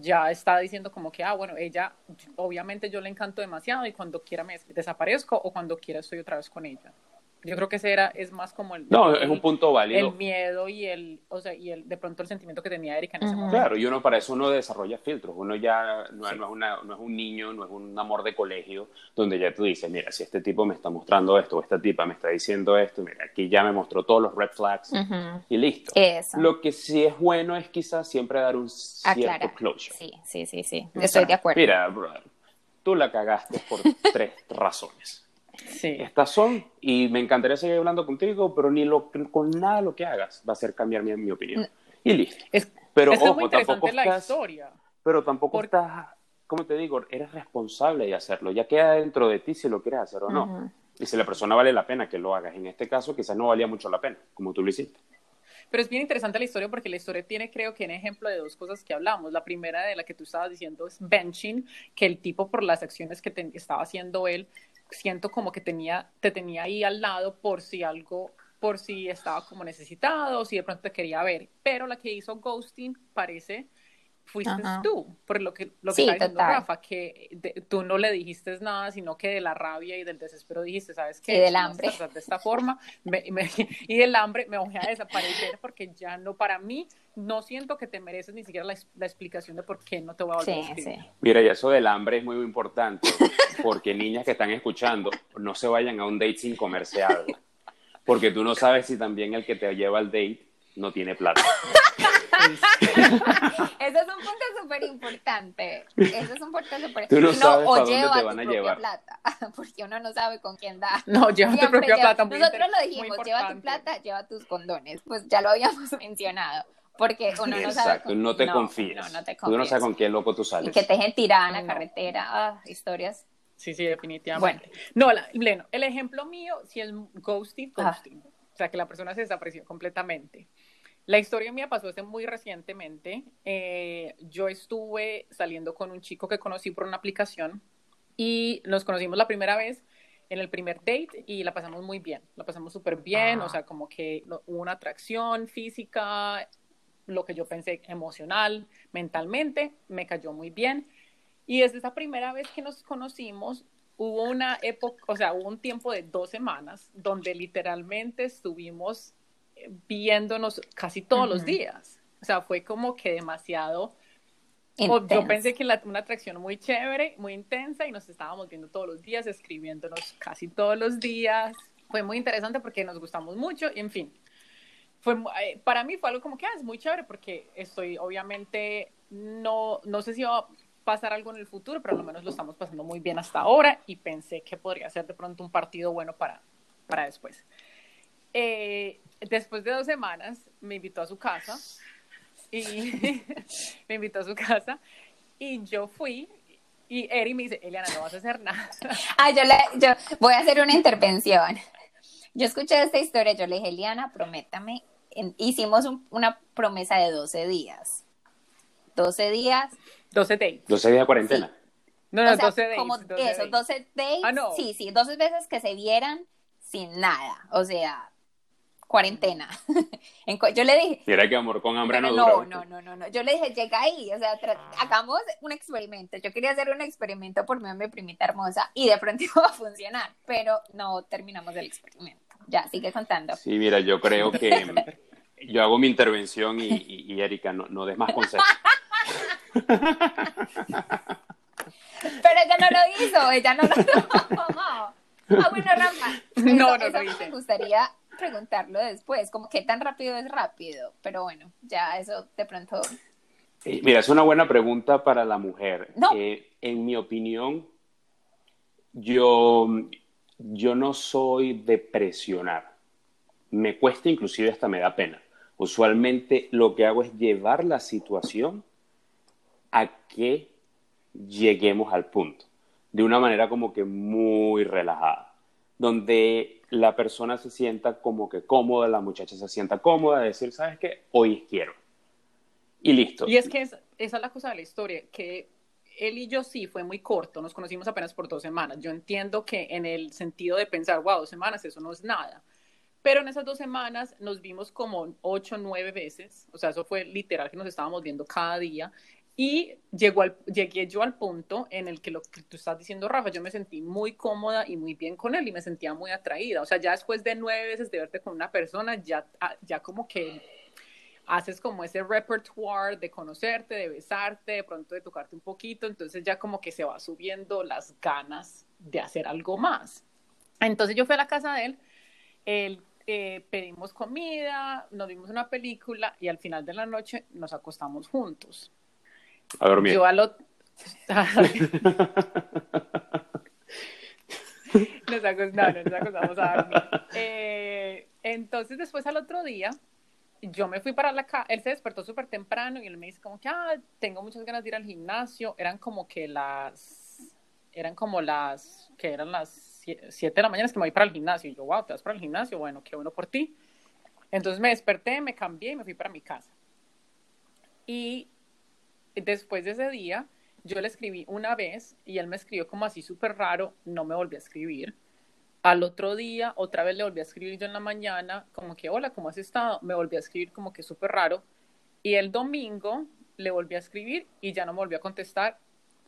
ya está diciendo como que, ah, bueno, ella, obviamente yo le encanto demasiado y cuando quiera me des- desaparezco o cuando quiera estoy otra vez con ella. Yo creo que ese era, es más como el... No, el- es un punto válido. el miedo y el, o sea, y el, de pronto el sentimiento que tenía Erika en ese Ujú. momento. Claro, y uno para eso uno desarrolla filtros. Uno ya no, Sí. no es una- no es un niño, no es un amor de colegio, donde ya tú dices, mira, si este tipo me está mostrando esto o esta tipa me está diciendo esto, mira, aquí ya me mostró todos los red flags Ujú. y listo. Eso. Lo que sí es bueno es quizás siempre dar un cierto Aclara. closure. Sí, sí, sí, sí. Estoy de acuerdo. Mira, brother, tú la cagaste por tres razones. Sí. Estas son, y me encantaría seguir hablando contigo, pero ni lo, con nada lo que hagas va a hacer cambiar mi, mi opinión. Y listo. Es, Pero es ojo, muy tampoco la estás- historia. Pero tampoco Por- estás, como te digo, eres responsable de hacerlo. Ya queda dentro de ti si lo quieres hacer o no. Ujú. Y si la persona vale la pena que lo hagas. En este caso, quizás no valía mucho la pena, como tú lo hiciste. Pero es bien interesante la historia porque la historia tiene, creo que, un ejemplo de dos cosas que hablamos. La primera de la que tú estabas diciendo es benching, que el tipo por las acciones que te- estaba haciendo él, siento como que tenía, te tenía ahí al lado por si algo, por si estaba como necesitado, si de pronto te quería ver. Pero la que hizo ghosting parece fuiste Ajá. tú, por lo que, lo que Sí, está diciendo total. Rafa, que de- tú no le dijiste nada, sino que de la rabia y del desespero dijiste, ¿sabes qué? Y del a hambre. de esta forma, me- me- y del hambre me voy a desaparecer porque ya no, para mí, no siento que te mereces ni siquiera la, la explicación de por qué no te voy a volver a Sí, escribir. sí. Mira, y eso del hambre es muy importante, porque niñas que están escuchando, no se vayan a un date sin comerse algo. Porque tú no sabes si también el que te lleva al date no tiene plata. Eso es un punto súper importante. Eso es un punto súper Tú no sabes o pa' dónde lleva te tu van a llevar. plata, porque uno no sabe con quién da. No, lleva tu Siempre propia lleva- plata. Nosotros lo dijimos, lleva tu plata, lleva tus condones. Pues ya lo habíamos mencionado, porque uno no sabe. Exacto, con- no te confíes. No, no te Tú no confíes. sabes con qué loco tú Y sales. que te dejen tirada en la No. carretera. Ah, historias. Sí, sí, definitivamente. No, la, Leno, el ejemplo mío, si es ghosting, Ah. ghosting. O sea, que la persona se desapareció completamente. La historia mía pasó hace muy recientemente. Eh, yo estuve saliendo con un chico que conocí por una aplicación y nos conocimos la primera vez en el primer date y la pasamos muy bien. La pasamos súper bien, Ah. o sea, como que hubo una atracción física, lo que yo pensé emocional, mentalmente, me cayó muy bien. Y desde esa primera vez que nos conocimos, hubo una época, o sea, hubo un tiempo de dos semanas donde literalmente estuvimos viéndonos casi todos los Ujú. días. O sea, fue como que demasiado... o yo pensé que la- una atracción muy chévere, muy intensa y nos estábamos viendo todos los días, escribiéndonos casi todos los días. Fue muy interesante porque nos gustamos mucho y en fin. Fue, eh, para mí fue algo como que ah, es muy chévere porque estoy obviamente no, no sé si va a pasar algo en el futuro, pero al menos lo estamos pasando muy bien hasta ahora y pensé que podría ser de pronto un partido bueno para, para después. Eh, después de dos semanas me invitó a su casa y me invitó a su casa y yo fui Y Eri me dice, Eliana, no vas a hacer nada. Ah, yo, le, yo voy a hacer una intervención. Yo escuché esta historia, yo le dije, Eliana, prométame. En- hicimos un- una promesa de 12 días. 12 días. 12 days. 12 días de cuarentena. No, no, o sea, 12 days. como 12 eso, days. 12 days. Ah, no. Sí, sí, 12 veces que se vieran sin nada. O sea, cuarentena. En cu- yo le dije, Mira que amor con hambre no no, dura. no, no, no, no. Yo le dije, llega ahí, o sea, hagamos un experimento. Yo quería hacer un experimento por medio de mi primita hermosa y de pronto iba a funcionar, pero no terminamos el experimento. Ya, sigue contando. Sí, mira, yo creo que yo hago mi intervención y, y- y Erika, no, no des más consejos. Pero ella no lo hizo, ella no lo tomó. Ah, bueno, Rafa. No, no eso lo hice. Me gustaría preguntarlo después, como qué tan rápido es rápido, pero bueno, ya eso de pronto. Eh, Mira, es una buena pregunta para la mujer. No. Eh, en mi opinión, yo, yo no soy de presionar. Me cuesta, inclusive hasta me da pena. Usualmente lo que hago es llevar la situación a que lleguemos al punto, de una manera como que muy relajada, donde la persona se sienta como que cómoda, la muchacha se sienta cómoda, de decir, ¿sabes qué? Hoy quiero. Y listo. Y es que es- esa es la cosa de la historia, que él y yo sí fue muy corto, nos conocimos apenas por dos semanas. Yo entiendo que en el sentido de pensar, wow, dos semanas, eso no es nada. Pero en esas dos semanas nos vimos como ocho, nueve veces, o sea, eso fue literal que nos estábamos viendo cada día. Y llegó llegué yo al punto en el que lo que tú estás diciendo, Rafa, yo me sentí muy cómoda y muy bien con él y me sentía muy atraída. O sea, ya después de nueve veces de verte con una persona, ya, ah, ya como que haces como ese repertoire de conocerte, de besarte, de pronto de tocarte un poquito, entonces ya como que se va subiendo las ganas de hacer algo más. Entonces yo fui a la casa de él, él, eh, pedimos comida, nos vimos una película y al final de la noche nos acostamos juntos. A dormir. Yo al otro... nos, no nos acostamos a dormir. Eh, entonces después al otro día, yo me fui para la casa, él se despertó súper temprano y él me dice como que, ah, tengo muchas ganas de ir al gimnasio. Eran como que las, eran como las, que eran las 7 de la mañana, es que me voy para el gimnasio. Y yo, wow, te vas para el gimnasio, bueno, qué bueno por ti. Entonces me desperté, me cambié y me fui para mi casa. Y después de ese día, yo le escribí una vez y él me escribió como así súper raro, no me volvió a escribir. Al otro día, otra vez le volví a escribir yo en la mañana, como que, hola, ¿cómo has estado? Me volvió a escribir como que súper raro. Y el domingo le volví a escribir y ya no me volvió a contestar.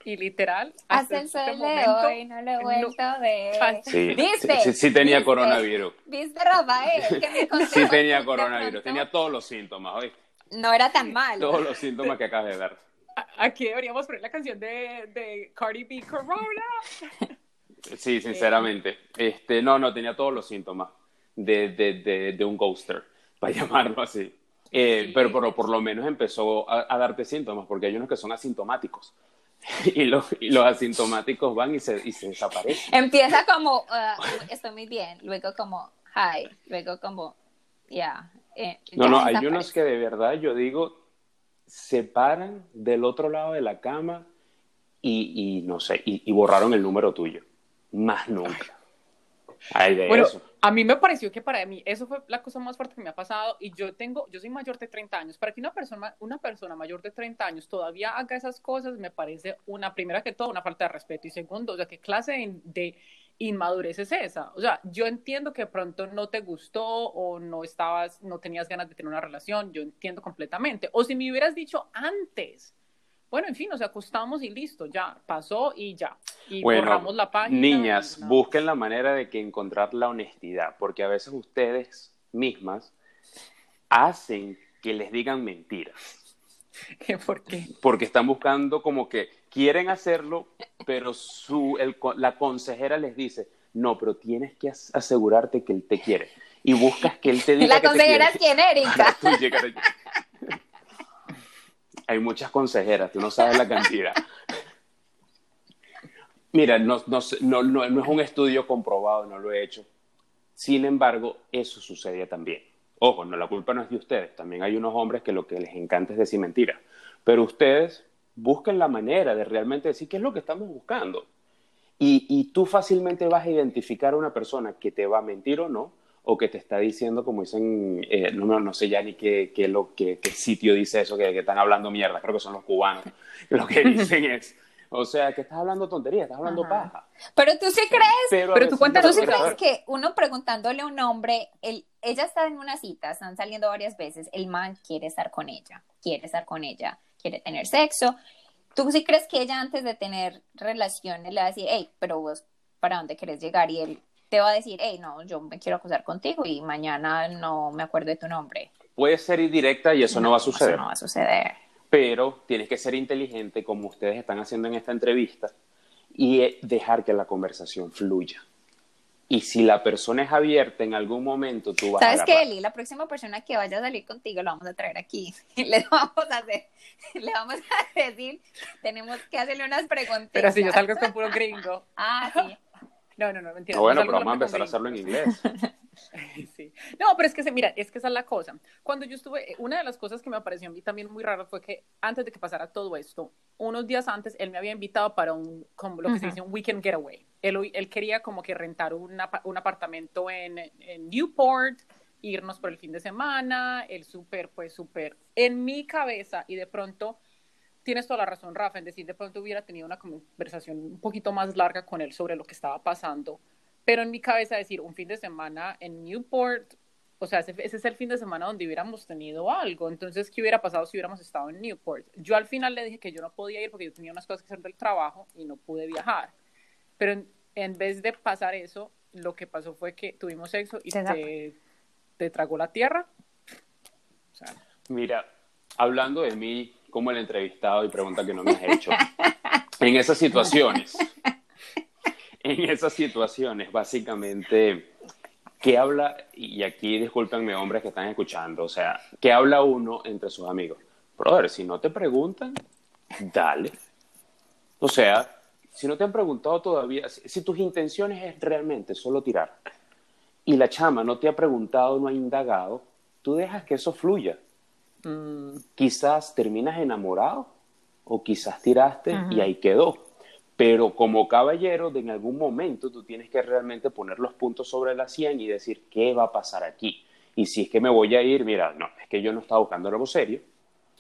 Y literal, Hasta el este sol de momento, hoy no lo he vuelto a ver. Sí, ¿Viste? sí, sí, sí tenía ¿Viste? coronavirus. ¿Viste, Rafael? Que mi Sí tenía coronavirus. Tenía todos los síntomas, ¿oíste? No era tan malo. Todos los síntomas que acabas de ver. Aquí deberíamos poner la canción de, de Cardi B, Corona. Sí, sinceramente. Este, no, no, tenía todos los síntomas de, de, de, de un ghoster, para llamarlo así. Eh, Sí. pero, pero por lo menos empezó a, a darte síntomas, porque hay unos que son asintomáticos. Y los, y los asintomáticos van y se, y se desaparecen. Empieza como, ah, estoy muy bien, luego como, hi, luego como, ya. eh, No, no, hay unos que de verdad yo digo, se paran del otro lado de la cama y, y no sé, y, y borraron el número tuyo. Más nunca. Ay, de Bueno, eso. a mí me pareció que para mí eso fue la cosa más fuerte que me ha pasado y yo tengo, yo soy mayor de 30 años. Para que una persona, una persona mayor de 30 años todavía haga esas cosas me parece una, primera que todo, una falta de respeto y segundo, o sea, ¿qué clase de, de inmadurez es esa? O sea, yo entiendo que de pronto no te gustó o no estabas, no tenías ganas de tener una relación, yo entiendo completamente. O si me hubieras dicho antes, bueno, en fin, nos acostamos y listo, ya, pasó y ya. Y Bueno, borramos la página. Niñas, busquen la manera de que encontrar la honestidad, porque a veces ustedes mismas hacen que les digan mentiras, ¿Por qué? porque están buscando como que quieren hacerlo, pero su, el la consejera les dice, no, pero tienes que as- asegurarte que él te quiere. Y buscas que él te diga La que te consejera es quiere. quién, Erika. Hay muchas consejeras, tú no sabes la cantidad. Mira, no, no, es un estudio comprobado, no lo he hecho. Sin embargo, eso sucede también. Ojo, no, la culpa no es de ustedes. También hay unos hombres que lo que les encanta es decir mentiras. Pero ustedes busquen la manera de realmente decir qué es lo que estamos buscando. Y, y tú fácilmente vas a identificar a una persona que te va a mentir o no, o que te está diciendo, como dicen, eh, no, no, sé ya ni qué, qué, lo, qué, qué sitio dice eso, que, que, están hablando mierda, creo que son los cubanos. Lo que dicen es, o sea, que estás hablando tonterías, estás hablando paja. Pero tú sí crees, pero, tú cuentas, tú sí crees que uno preguntándole a un hombre, el, ella está en una cita, están saliendo varias veces, el man quiere estar con ella, quiere estar con ella, quiere tener sexo. ¿Tú sí crees que ella antes de tener relaciones le va a decir, hey, pero vos, ¿para dónde quieres llegar? Y él te va a decir, hey, no, yo me quiero acusar contigo y mañana no me acuerdo de tu nombre. Puede ser indirecta y eso no, va a suceder. Eso no va a suceder pero tienes que ser inteligente como ustedes están haciendo en esta entrevista y eh, dejar que la conversación fluya. Y si la persona es abierta en algún momento, tú vas a ¿Sabes qué, Eli? La próxima persona que vaya a salir contigo lo vamos a traer aquí. Le vamos a hacer, le vamos a decir, tenemos que hacerle unas preguntas. Pero si yo salgo con puro gringo. Ah, sí. No, no, no, mentira. bueno, pero vamos a empezar a hacerlo en inglés. Sí. No, pero es que, mira, es que esa es la cosa. Cuando yo estuve, una de las cosas que me pareció a mí también muy raro fue que antes de que pasara todo esto, unos días antes, él me había invitado para un, como lo que se dice, un weekend getaway. Él, él quería como que rentar un apartamento en, en Newport, irnos por el fin de semana, el súper, pues súper en mi cabeza y de pronto tienes toda la razón, Rafa, en decir, de pronto hubiera tenido una conversación un poquito más larga con él sobre lo que estaba pasando pero en mi cabeza decir un fin de semana en Newport, o sea, ese, es el fin de semana donde hubiéramos tenido algo. Entonces, ¿qué hubiera pasado si hubiéramos estado en Newport? Yo al final le dije que yo no podía ir porque yo tenía unas cosas que hacer del trabajo y no pude viajar. Pero en, vez de pasar eso, lo que pasó fue que tuvimos sexo y te, te, tragó la tierra. Mira, hablando de mí como el entrevistado y pregunta que no me has hecho, en esas situaciones en esas situaciones, básicamente, ¿qué habla? Y aquí discúlpenme, hombres que están escuchando, o sea, ¿qué habla uno entre sus amigos? Brother, si no te preguntan, dale. O sea, si no te han preguntado todavía, si, tus intenciones es realmente solo tirar y la chama no te ha preguntado, no ha indagado, tú dejas que eso fluya. Mm. Quizás terminas enamorado o quizás tiraste y ahí quedó pero como caballero, de en algún momento tú tienes que realmente poner los puntos sobre la 100 y decir, ¿qué va a pasar aquí? Y si es que me voy a ir, mira, no, es que yo no estaba buscando algo serio.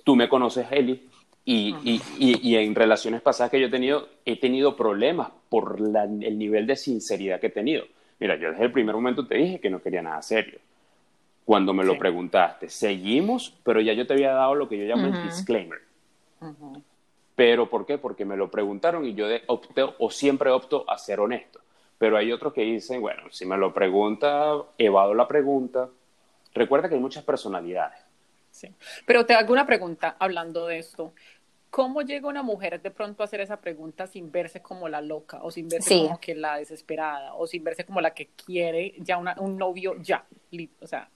Tú me conoces, Eli, y, y, y, en relaciones pasadas que yo he tenido, he tenido problemas por el nivel de sinceridad que he tenido. Mira, yo desde el primer momento te dije que no quería nada serio. Cuando me lo preguntaste, seguimos, pero ya yo te había dado lo que yo llamo el disclaimer. Pero ¿por qué? Porque me lo preguntaron y yo opté o siempre opto a ser honesto. Pero hay otros que dicen, bueno, si me lo pregunta, evado la pregunta. Recuerda que hay muchas personalidades. Sí. Pero te hago una pregunta hablando de esto. ¿Cómo llega una mujer de pronto a hacer esa pregunta sin verse como la loca o sin verse como que la desesperada o sin verse como la que quiere ya un novio ya? O sea,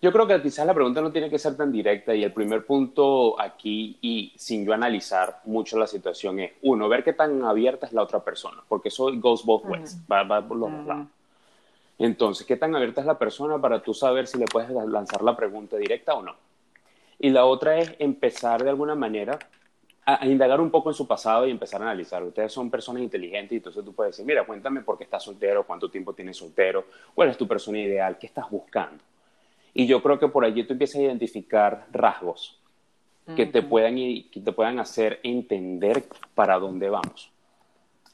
yo creo que quizás la pregunta no tiene que ser tan directa y el primer punto aquí, y sin yo analizar mucho la situación, es, uno, ver qué tan abierta es la otra persona, porque eso goes both ways, va, por los dos lados. Entonces, ¿qué tan abierta es la persona para tú saber si le puedes lanzar la pregunta directa o no? Y la otra es empezar de alguna manera a, indagar un poco en su pasado y empezar a analizar. Ustedes son personas inteligentes y entonces tú puedes decir, mira, cuéntame por qué estás soltero, cuánto tiempo tienes soltero, cuál es tu persona ideal, qué estás buscando. Y yo creo que por allí tú empiezas a identificar rasgos que, te puedan, que te puedan hacer entender para dónde vamos.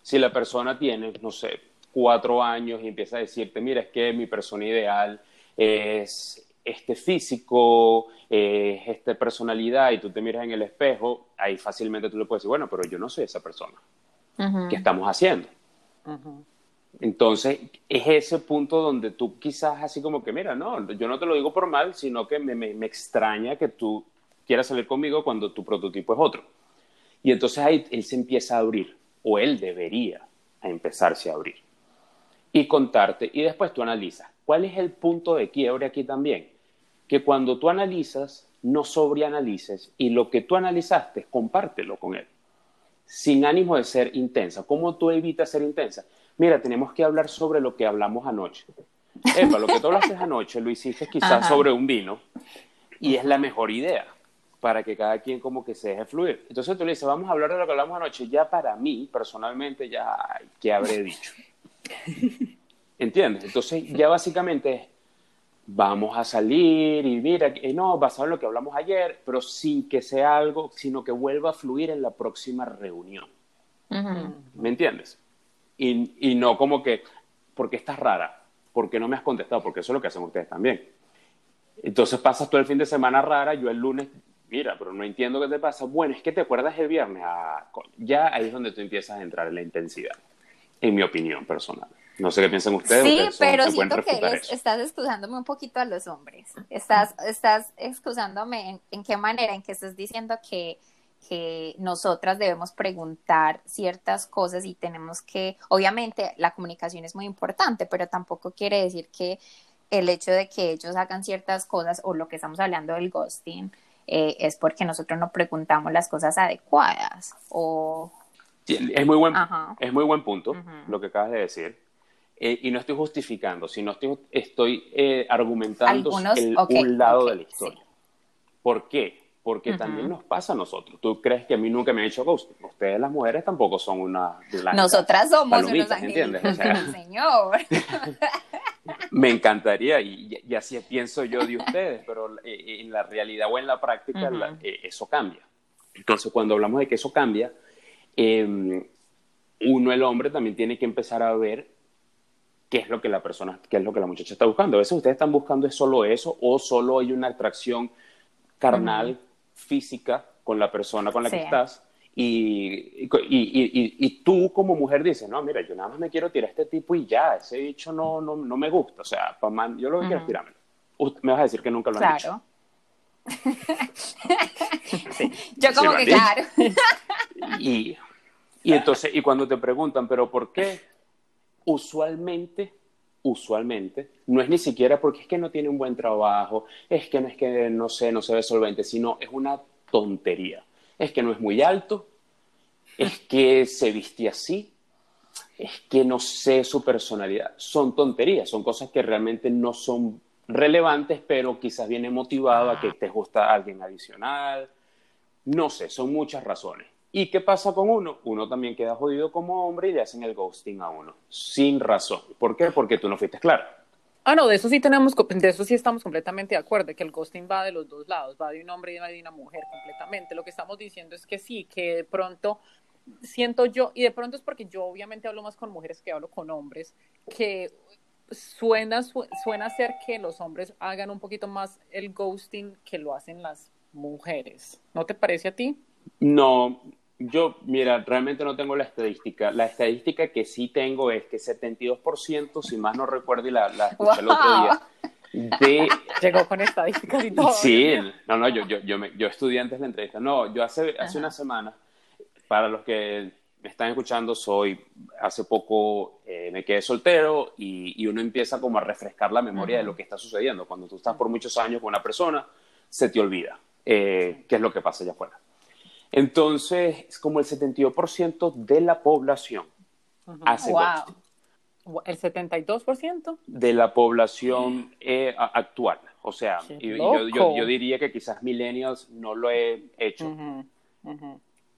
Si la persona tiene, no sé, cuatro años y empieza a decirte, mira, es que mi persona ideal es este físico, es esta personalidad, y tú te miras en el espejo, ahí fácilmente tú le puedes decir, bueno, pero yo no soy esa persona. ¿Qué estamos haciendo? Entonces, es ese punto donde tú quizás así como que, mira, no, yo no te lo digo por mal, sino que me, me, extraña que tú quieras salir conmigo cuando tu prototipo es otro. Y entonces ahí él se empieza a abrir, o él debería empezarse a abrir. Y contarte, y después tú analizas. ¿Cuál es el punto de quiebre aquí también? Que cuando tú analizas, no sobreanalices y lo que tú analizaste, compártelo con él. Sin ánimo de ser intensa. ¿Cómo tú evitas ser intensa? Mira, tenemos que hablar sobre lo que hablamos anoche. Epa, lo que tú hablaste anoche lo hiciste quizás sobre un vino y es la mejor idea. para que cada quien como que se deje fluir. Entonces tú le dices, vamos a hablar de lo que hablamos anoche. Ya para mí, personalmente, ya, ¿qué habré dicho? ¿Entiendes? Entonces ya básicamente vamos a salir y mira, no, basado en lo que hablamos ayer, pero sin que sea algo, sino que vuelva a fluir en la próxima reunión. ¿Me entiendes? Y, y, no como que, porque estás rara, porque no me has contestado, porque eso es lo que hacen ustedes también. Entonces pasas todo el fin de semana rara, yo el lunes, mira, pero no entiendo qué te pasa. Bueno, es que te acuerdas el viernes, ah, ya ahí es donde tú empiezas a entrar en la intensidad, en mi opinión personal. No sé qué piensan ustedes. Sí, pero siento que estás excusándome un poquito a los hombres. Estás, estás excusándome en, qué manera, en que estás diciendo que, que nosotras debemos preguntar ciertas cosas y tenemos que, obviamente la comunicación es muy importante, pero tampoco quiere decir que el hecho de que ellos hagan ciertas cosas o lo que estamos hablando del ghosting eh, es porque nosotros no preguntamos las cosas adecuadas o... es, muy buen, es muy buen punto lo que acabas de decir. Eh, y no estoy justificando, sino estoy, estoy eh, argumentando un lado de la historia. ¿Por qué? Porque también nos pasa a nosotros. ¿Tú crees que a mí nunca me han hecho ghosting? Ustedes, las mujeres, tampoco son una Nosotras somos unos ¿entiendes? O sea, señor. me encantaría, y, así pienso yo de ustedes, pero eh, en la realidad o en la práctica eso cambia. Entonces, cuando hablamos de que eso cambia, em, uno, el hombre, también tiene que empezar a ver qué es lo que la persona, qué es lo que la muchacha está buscando. A veces ustedes están buscando es solo eso o solo hay una atracción carnal, física con la persona con la que estás. Y, y, tú como mujer dices, no, mira, yo nada más me quiero tirar a este tipo y ya, ese dicho no, no, no me gusta. O sea, yo lo que quiero es tirármelo. Me vas a decir que nunca lo han claro. Yo como que claro. y, y entonces, y cuando te preguntan, pero ¿por qué? usualmente, usualmente, no es ni siquiera porque es que no tiene un buen trabajo, es que no es que no sé, no se ve solvente, sino es una tontería. Es que no es muy alto, es que se viste así, es que no sé su personalidad. Son tonterías, son cosas que realmente no son relevantes, pero quizás viene motivado a que te gusta alguien adicional. No sé, son muchas razones. ¿Y qué pasa con uno? Uno también queda jodido como hombre y le hacen el ghosting a uno, sin razón. ¿Por qué? Porque tú no fuiste claro. Ah, no, de eso sí tenemos, de eso sí estamos completamente de acuerdo, que el ghosting va de los dos lados, va de un hombre y de una mujer completamente. Lo que estamos diciendo es que sí, que de pronto siento yo, y de pronto es porque yo obviamente hablo más con mujeres que hablo con hombres, que suena, suena ser que los hombres hagan un poquito más el ghosting que lo hacen las mujeres. ¿No te parece a ti? No, yo, mira, realmente no tengo la estadística. La estadística que sí tengo es que 72%, si más no recuerdo, y la, escuché el otro día, de... Llegó con estadísticas y todo. Sí, no, no, yo, yo, yo, yo estudié antes la entrevista. No, yo hace, hace una semana, para los que me están escuchando, soy, hace poco eh, me quedé soltero y, uno empieza como a refrescar la memoria de lo que está sucediendo. Cuando tú estás por muchos años con una persona, se te olvida eh, qué es lo que pasa allá afuera. Entonces, es como el 72% de la población hace wow. ¿El 72%? De la población eh, actual. O sea, yo, diría que quizás millennials no lo he hecho.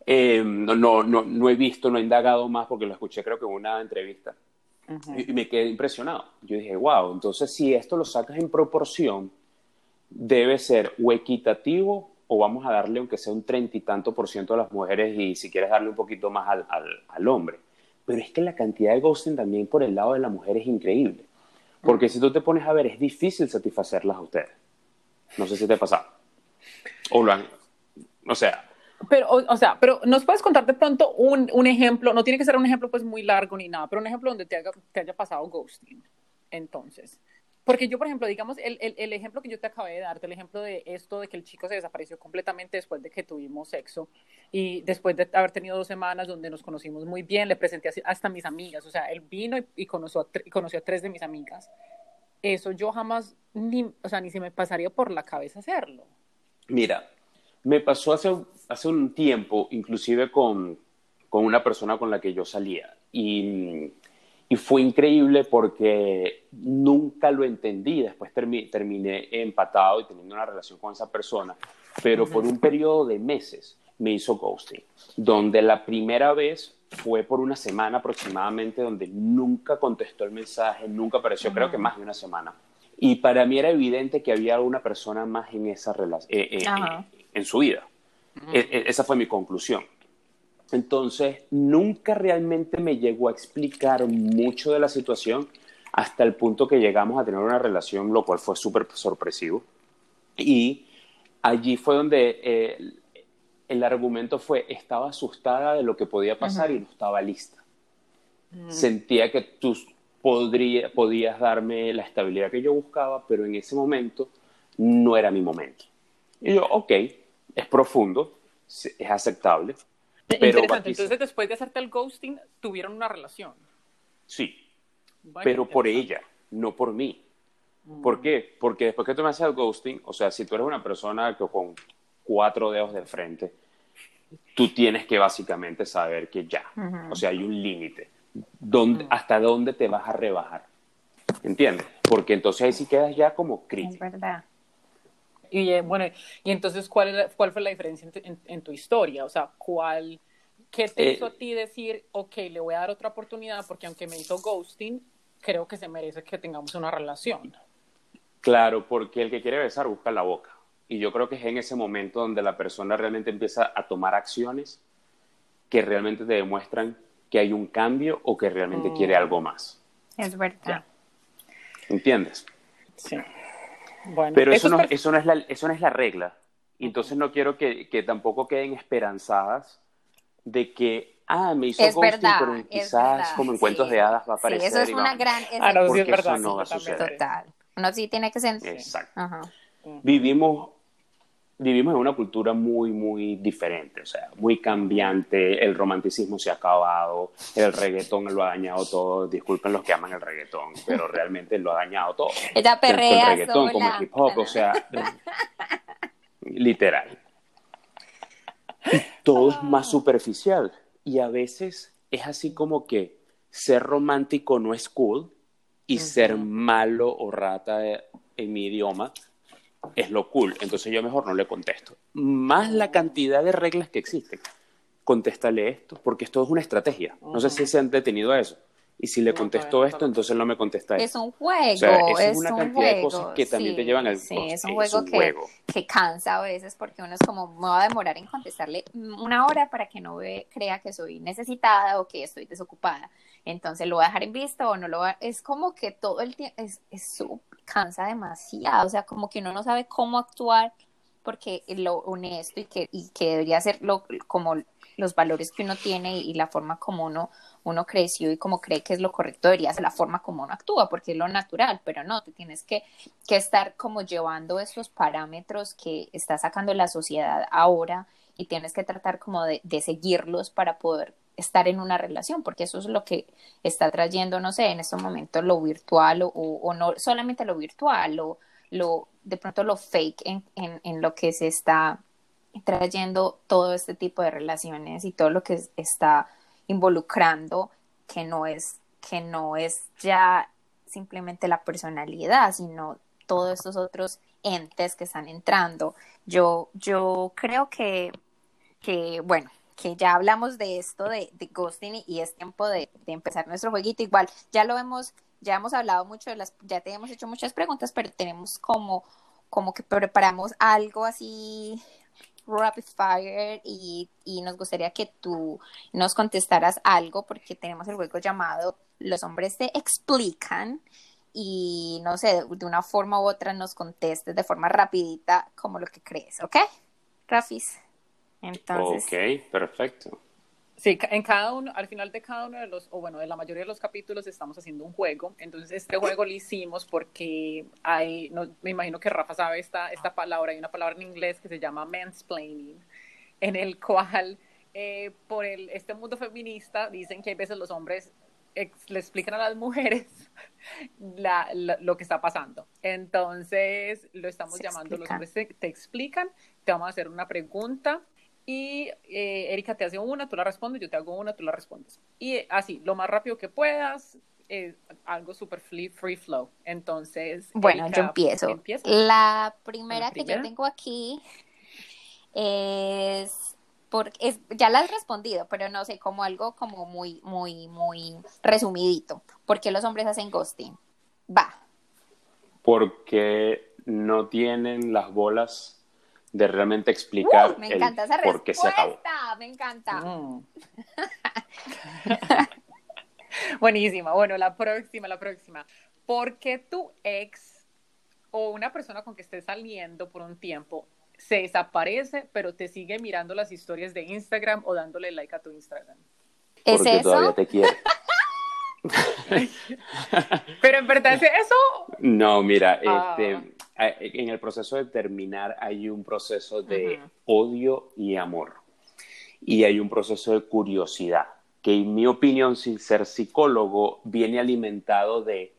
Eh, no, no, no, he visto, no he indagado más porque lo escuché creo que en una entrevista. y, me quedé impresionado. Yo dije, wow, entonces si esto lo sacas en proporción, debe ser o equitativo o vamos a darle aunque sea un treinta y tanto por ciento a las mujeres y si quieres darle un poquito más al, al, hombre. Pero es que la cantidad de ghosting también por el lado de la mujer es increíble. Porque si tú te pones a ver, es difícil satisfacerlas a ustedes. No sé si te pasa. O lo han... O sea... Pero, o, sea, pero nos puedes contar de pronto un, un, ejemplo, no tiene que ser un ejemplo pues muy largo ni nada, pero un ejemplo donde te, te haya pasado ghosting. Entonces, porque yo, por ejemplo, digamos, el, el, el, ejemplo que yo te acabé de darte, el ejemplo de esto de que el chico se desapareció completamente después de que tuvimos sexo y después de haber tenido dos semanas donde nos conocimos muy bien, le presenté hasta a mis amigas, o sea, él vino y, conoció, a y conoció a tres de mis amigas. Eso yo jamás, ni, o sea, ni se me pasaría por la cabeza hacerlo. Mira, me pasó hace, hace un tiempo, inclusive con, con una persona con la que yo salía, y y fue increíble porque nunca lo entendí. Después terminé empatado y teniendo una relación con esa persona. pero por un periodo de meses me hizo ghosting, donde la primera vez fue por una semana aproximadamente, donde nunca contestó el mensaje, nunca apareció, creo que más de una semana. Y para mí era evidente que había una persona más en esa relación, eh, eh, eh, en su vida. E, e, esa fue mi conclusión. Entonces, nunca realmente me llegó a explicar mucho de la situación hasta el punto que llegamos a tener una relación, lo cual fue súper sorpresivo. Y allí fue donde eh, el argumento fue, estaba asustada de lo que podía pasar y no estaba lista. Mm. Sentía que tú podría, podías darme la estabilidad que yo buscaba, pero en ese momento no era mi momento. Y yo, ok, es profundo, es aceptable. Pero Interesante. Entonces, después de hacerte el ghosting, tuvieron una relación. Sí, pero por ella, no por mí. ¿Por qué? Porque después que tú me haces el ghosting, o sea, si tú eres una persona que con cuatro dedos de frente, tú tienes que básicamente saber que ya, o sea, hay un límite. ¿Hasta dónde te vas a rebajar? ¿Entiendes? Porque entonces ahí sí quedas ya como crítico. Es verdad. Y eh, bueno, y entonces, ¿cuál, cuál fue la diferencia en tu, historia? O sea, ¿cuál, ¿qué te hizo a eh, ti decir, ok, le voy a dar otra oportunidad porque aunque me hizo ghosting, creo que se merece que tengamos una relación? Claro, porque el que quiere besar busca la boca. Y yo creo que es en ese momento donde la persona realmente empieza a tomar acciones que realmente te demuestran que hay un cambio o que realmente quiere mm. algo más. Es verdad. ¿Entiendes? Sí. Pero eso, no, eso, no es la, eso no es la regla. Y entonces no quiero que, que, tampoco queden esperanzadas de que, ah, me hizo es ghosting, pero quizás como en cuentos de hadas va a aparecer. Sí, eso es una gran... Ah, no, sí es verdad, eso no va a suceder. Total. Uno sí tiene que sentir. Exacto. Vivimos vivimos en una cultura muy, muy diferente, o sea, muy cambiante, el romanticismo se ha acabado, el reggaetón lo ha dañado todo, disculpen los que aman el reggaetón, pero realmente lo ha dañado todo. Ella perrea Tanto el reggaetón como el hip hop, o sea, literal. todo es más superficial y a veces es así como que ser romántico no es cool y ser malo o rata en mi idioma es lo cool. Entonces yo mejor no le contesto. Más la cantidad de reglas que existen. Contéstale esto, porque esto es una estrategia. No sé si se han detenido a eso. Y si le contesto esto, entonces no me contesta eso. Es un juego. es, una cantidad de cosas que también te llevan al Sí, es un juego, que, que, cansa a veces porque uno es como, me va a demorar en contestarle una hora para que no crea que soy necesitada o que estoy desocupada. Entonces lo voy a dejar en vista o no lo va Es como que todo el tiempo, es, es, cansa demasiado, o sea, como que uno no sabe cómo actuar porque lo honesto y que, y que debería ser lo, como los valores que uno tiene y la forma como uno, uno creció y como cree que es lo correcto debería ser la forma como uno actúa, porque es lo natural, pero no, te tienes que, que estar como llevando esos parámetros que está sacando la sociedad ahora y tienes que tratar como de, de seguirlos para poder estar en una relación, porque eso es lo que está trayendo, no sé, en estos momentos lo virtual o, o no solamente lo virtual, o lo, de pronto lo fake en, en, lo que se está trayendo todo este tipo de relaciones y todo lo que está involucrando que no es, que no es ya simplemente la personalidad, sino todos estos otros entes que están entrando. Yo, yo creo que, que bueno, que ya hablamos de esto de, de ghosting y es tiempo de, empezar nuestro jueguito. Igual, ya lo hemos, ya hemos hablado mucho de las, ya te hemos hecho muchas preguntas, pero tenemos como, como que preparamos algo así rapid fire y, y nos gustaría que tú nos contestaras algo porque tenemos el juego llamado Los hombres te explican y no sé, de una forma u otra nos contestes de forma rapidita como lo que crees, ¿ok? Rafis. Entonces. Ok, perfecto. Sí, en cada uno, al final de cada uno de los, o bueno, de la mayoría de los capítulos estamos haciendo un juego. Entonces, este juego lo hicimos porque hay, no, me imagino que Rafa sabe esta, esta palabra, hay una palabra en inglés que se llama mansplaining, en el cual, eh, por el, este mundo feminista, dicen que hay veces los hombres le explican a las mujeres la, lo que está pasando. Entonces, lo estamos llamando, los hombres te, te explican, te vamos a hacer una pregunta y eh, Erika te hace una, tú la respondes, yo te hago una, tú la respondes. Y así, lo más rápido que puedas, eh, algo súper free, free flow. Entonces, bueno, yo empiezo. La primera, que yo tengo aquí es porque es, ya la has respondido, pero no sé, como algo como muy, muy, muy resumidito. ¿Por qué los hombres hacen ghosting? Va. Porque no tienen las bolas de realmente explicar Uh, me encanta el esa por qué se acabó. me encanta. Mm. Buenísima. Bueno, la próxima, la próxima. ¿Por qué tu ex o una persona con que estés saliendo por un tiempo se desaparece, pero te sigue mirando las historias de Instagram o dándole like a tu Instagram? ¿Es Porque todavía eso? te quiere. Pero en verdad es eso. No, mira, Ah. este, en el proceso de terminar hay un proceso de odio y amor. Y hay un proceso de curiosidad, que en mi opinión, sin ser psicólogo, viene alimentado de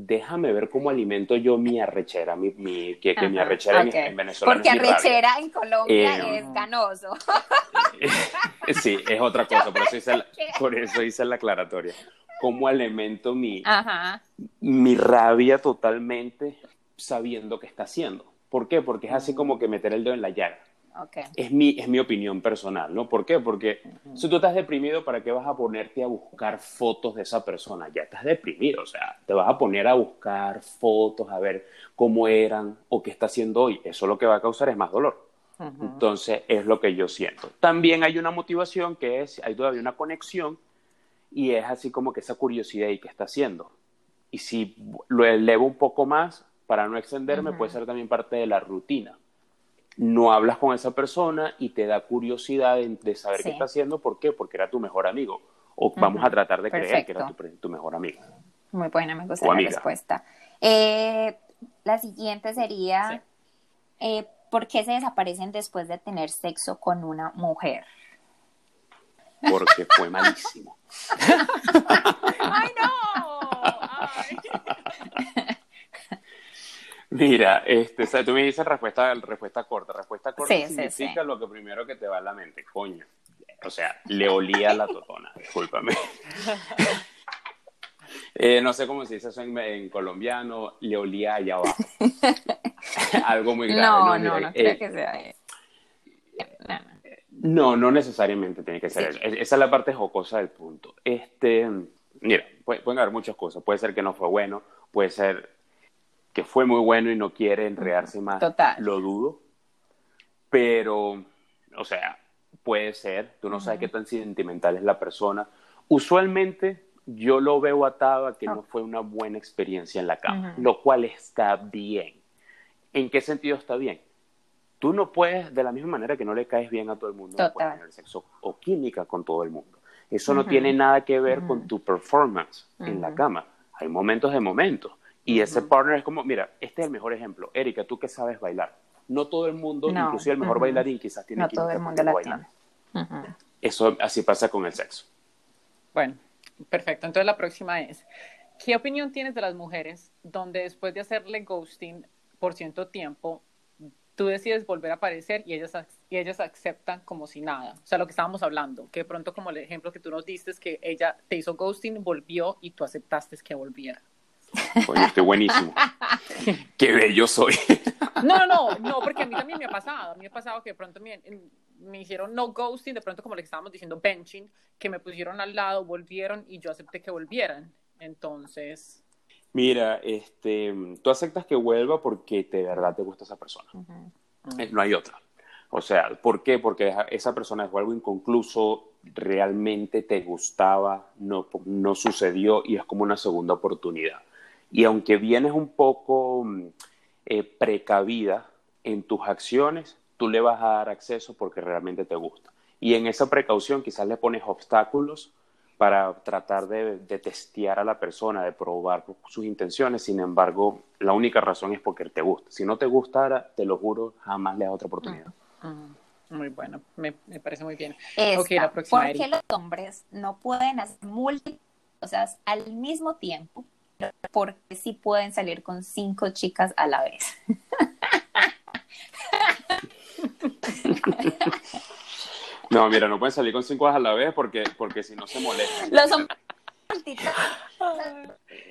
déjame ver cómo alimento yo mi arrechera, mi, mi- que, que mi arrechera en- ok. en, Venezuela Porque es mi rabia. arrechera en Colombia Eh, es ganoso. Sí, es otra cosa, por eso hice la, por eso hice la aclaratoria. ¿Cómo alimento mi, Ajá. mi rabia totalmente sabiendo qué está haciendo? ¿Por qué? Porque es así como que meter el dedo en la llaga. Ok. Es mi, es mi opinión personal, ¿no? ¿Por qué? Porque si tú estás deprimido, ¿para qué vas a ponerte a buscar fotos de esa persona? Ya estás deprimido, o sea, te vas a poner a buscar fotos, a ver cómo eran o qué está haciendo hoy. Eso lo que va a causar es más dolor. Entonces, es lo que yo siento. También hay una motivación que es, hay todavía una conexión y es así como que esa curiosidad y qué está haciendo. Y si lo elevo un poco más, para no extenderme, puede ser también parte de la rutina. No hablas con esa persona y te da curiosidad de, de saber Sí. qué está haciendo. ¿Por qué? Porque era tu mejor amigo. O vamos a tratar de creer que era tu, mejor amigo. Muy buena, me gusta O la amiga. respuesta. Eh, la siguiente sería, eh, ¿por qué se desaparecen después de tener sexo con una mujer? Porque fue malísimo. ¡Ay, no! Ay. Mira, este, o sea, tú me dices respuesta, respuesta corta. Respuesta corta Sí, sí, significa lo que primero que te va a la mente, coño. O sea, le olía la totona, discúlpame. Eh, no sé cómo se dice eso en, en colombiano, le olía allá abajo. Algo muy grave. No, mira, no, no eh, creo que sea eso. No, no. No, no necesariamente tiene que ser Sí. eso. Es- Esa es la parte jocosa del punto. Este, mira, puede- pueden haber muchas cosas. Puede ser que no fue bueno, puede ser que fue muy bueno y no quiere enredarse más. Total. Lo dudo. Pero, o sea, puede ser. Tú no sabes qué tan sentimental es la persona. Usualmente yo lo veo atado a que no fue una buena experiencia en la cama, lo cual está bien. ¿En qué sentido está bien? Tú no puedes, de la misma manera que no le caes bien a todo el mundo, no puedes tener sexo o química con todo el mundo. Eso no tiene nada que ver con tu performance en la cama. Hay momentos de momentos. Y ese partner es como, mira, este es el mejor ejemplo. Erika, tú que sabes bailar. No todo el mundo, No. inclusive el mejor bailarín, quizás tiene No todo el mundo la tiene. Eso así pasa con el sexo. Bueno, perfecto. Entonces la próxima es, ¿qué opinión tienes de las mujeres donde después de hacerle ghosting por cierto tiempo, tú decides volver a aparecer y ellas, y ellas aceptan como si nada? O sea, lo que estábamos hablando, que de pronto como el ejemplo que tú nos diste es que ella te hizo ghosting, volvió y tú aceptaste que volviera. Coño, estoy buenísimo. Qué bello soy. No, no, no, no, porque a mí también me ha pasado. A mí me ha pasado que de pronto me, me hicieron no ghosting, de pronto como le estábamos diciendo benching, que me pusieron al lado, volvieron y yo acepté que volvieran. Entonces, Mira, este, tú aceptas que vuelva porque de verdad te gusta esa persona. Eh, No hay otra. O sea, ¿por qué? Porque esa- esa persona dejó algo inconcluso, realmente te gustaba, no, no sucedió y es como una segunda oportunidad. Y aunque vienes un poco mm, eh, precavida en tus acciones, tú le vas a dar acceso porque realmente te gusta. Y en esa precaución quizás le pones obstáculos para tratar de, de testear a la persona, de probar sus intenciones. Sin embargo, la única razón es porque te gusta. Si no te gustara, te lo juro, jamás le das otra oportunidad. mm, muy bueno, me, me parece muy bien. Esta, Ok, la próxima, ¿Por qué los hombres no pueden hacer múltiples cosas al mismo tiempo? Porque sí pueden salir con cinco chicas a la vez. No, mira, no pueden salir con cinco a la vez porque, porque si no se molestan. Los hombres